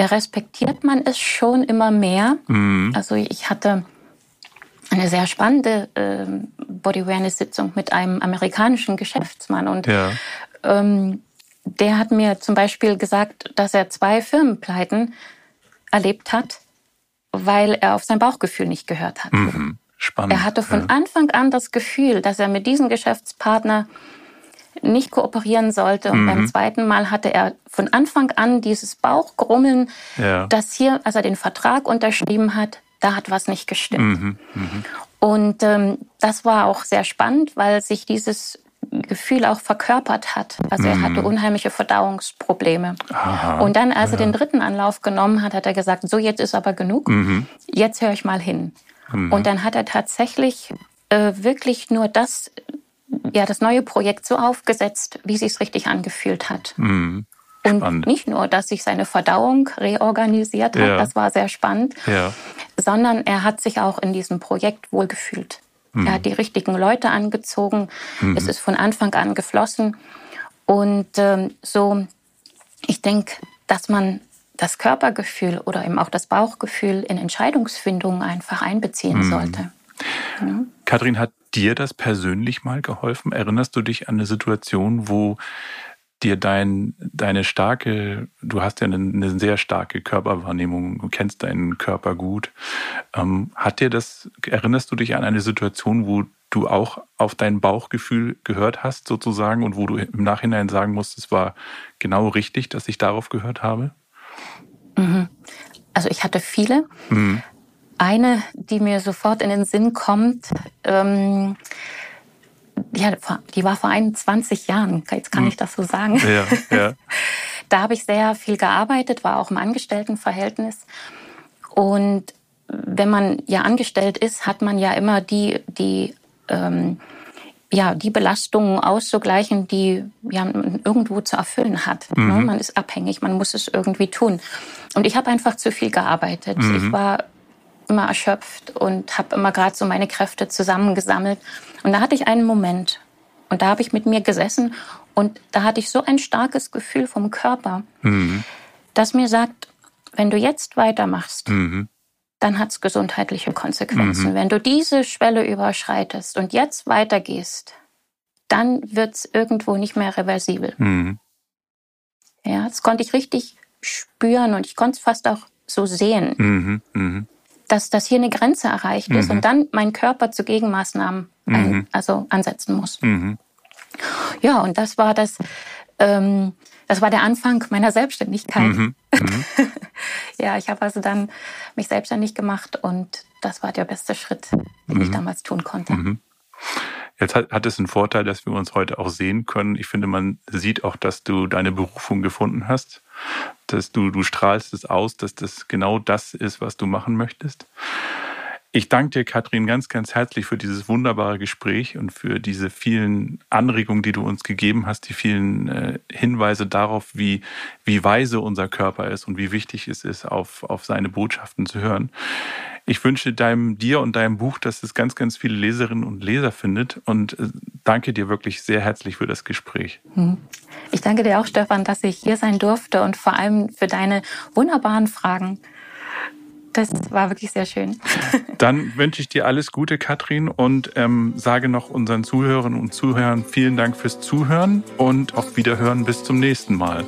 respektiert man es schon immer mehr. Mhm. Also ich hatte eine sehr spannende äh, Body Awareness Sitzung mit einem amerikanischen Geschäftsmann und ja. ähm, der hat mir zum Beispiel gesagt, dass er zwei Firmenpleiten erlebt hat, weil er auf sein Bauchgefühl nicht gehört hat. Mhm. Spannend. Er hatte von ja. Anfang an das Gefühl, dass er mit diesem Geschäftspartner nicht kooperieren sollte. Und mhm. beim zweiten Mal hatte er von Anfang an dieses Bauchgrummeln, ja. dass hier, als er den Vertrag unterschrieben hat, da hat was nicht gestimmt. Mhm, mh. Und ähm, das war auch sehr spannend, weil sich dieses Gefühl auch verkörpert hat. Also er hatte mhm. unheimliche Verdauungsprobleme. Aha, und dann, als ja. er den dritten Anlauf genommen hat, hat er gesagt, so jetzt ist aber genug, mhm. jetzt höre ich mal hin. Mhm. Und dann hat er tatsächlich äh, wirklich nur das ja das neue Projekt so aufgesetzt, wie sie es richtig angefühlt hat. Mhm. Und nicht nur, dass sich seine Verdauung reorganisiert hat, ja. das war sehr spannend, ja. sondern er hat sich auch in diesem Projekt wohlgefühlt. Mhm. Er hat die richtigen Leute angezogen, mhm. es ist von Anfang an geflossen. Und ähm, so, ich denke, dass man das Körpergefühl oder eben auch das Bauchgefühl in Entscheidungsfindungen einfach einbeziehen mhm. sollte. Ja. Kathrin, hat dir das persönlich mal geholfen? Erinnerst du dich an eine Situation, wo dir dein, deine starke, du hast ja eine, eine sehr starke Körperwahrnehmung, du kennst deinen Körper gut. Ähm, hat dir das, erinnerst du dich an eine Situation, wo du auch auf dein Bauchgefühl gehört hast, sozusagen, und wo du im Nachhinein sagen musst, es war genau richtig, dass ich darauf gehört habe? Mhm. Also ich hatte viele. Mhm. Eine, die mir sofort in den Sinn kommt, ähm, ja, die war vor 21 Jahren, jetzt kann hm. ich das so sagen. Ja, ja. [LAUGHS] da habe ich sehr viel gearbeitet, war auch im Angestelltenverhältnis. Und wenn man ja angestellt ist, hat man ja immer die, die, ähm, ja, die Belastungen auszugleichen, die ja, man irgendwo zu erfüllen hat. Ne? Mhm. Man ist abhängig, man muss es irgendwie tun. Und ich habe einfach zu viel gearbeitet. Mhm. Ich war immer erschöpft und habe immer gerade so meine Kräfte zusammengesammelt. Und da hatte ich einen Moment und da habe ich mit mir gesessen und da hatte ich so ein starkes Gefühl vom Körper, mhm. das mir sagt, wenn du jetzt weitermachst, mhm. dann hat es gesundheitliche Konsequenzen. Mhm. Wenn du diese Schwelle überschreitest und jetzt weitergehst, dann wird es irgendwo nicht mehr reversibel. Mhm. Ja, das konnte ich richtig spüren und ich konnte es fast auch so sehen. Mhm. Mhm dass, dass hier eine Grenze erreicht mhm. ist und dann mein Körper zu Gegenmaßnahmen ein, mhm. also ansetzen muss. Mhm. Ja, und das war das, ähm, das war der Anfang meiner Selbstständigkeit. Mhm. Mhm. [LAUGHS] ja, ich habe also dann mich selbstständig gemacht und das war der beste Schritt, den ich mhm. damals tun konnte. Jetzt hat, hat es einen Vorteil, dass wir uns heute auch sehen können. Ich finde, man sieht auch, dass du deine Berufung gefunden hast dass du, du strahlst es aus, dass das genau das ist, was du machen möchtest. Ich danke dir, Katrin, ganz, ganz herzlich für dieses wunderbare Gespräch und für diese vielen Anregungen, die du uns gegeben hast, die vielen äh, Hinweise darauf, wie, wie weise unser Körper ist und wie wichtig es ist, auf, auf seine Botschaften zu hören. Ich wünsche deinem, dir und deinem Buch, dass es ganz, ganz viele Leserinnen und Leser findet und äh, danke dir wirklich sehr herzlich für das Gespräch. Hm. Ich danke dir auch, Stefan, dass ich hier sein durfte und vor allem für deine wunderbaren Fragen. Das war wirklich sehr schön. [LAUGHS] Dann wünsche ich dir alles Gute, Katrin, und ähm, sage noch unseren Zuhörerinnen und Zuhörern vielen Dank fürs Zuhören und auf Wiederhören bis zum nächsten Mal.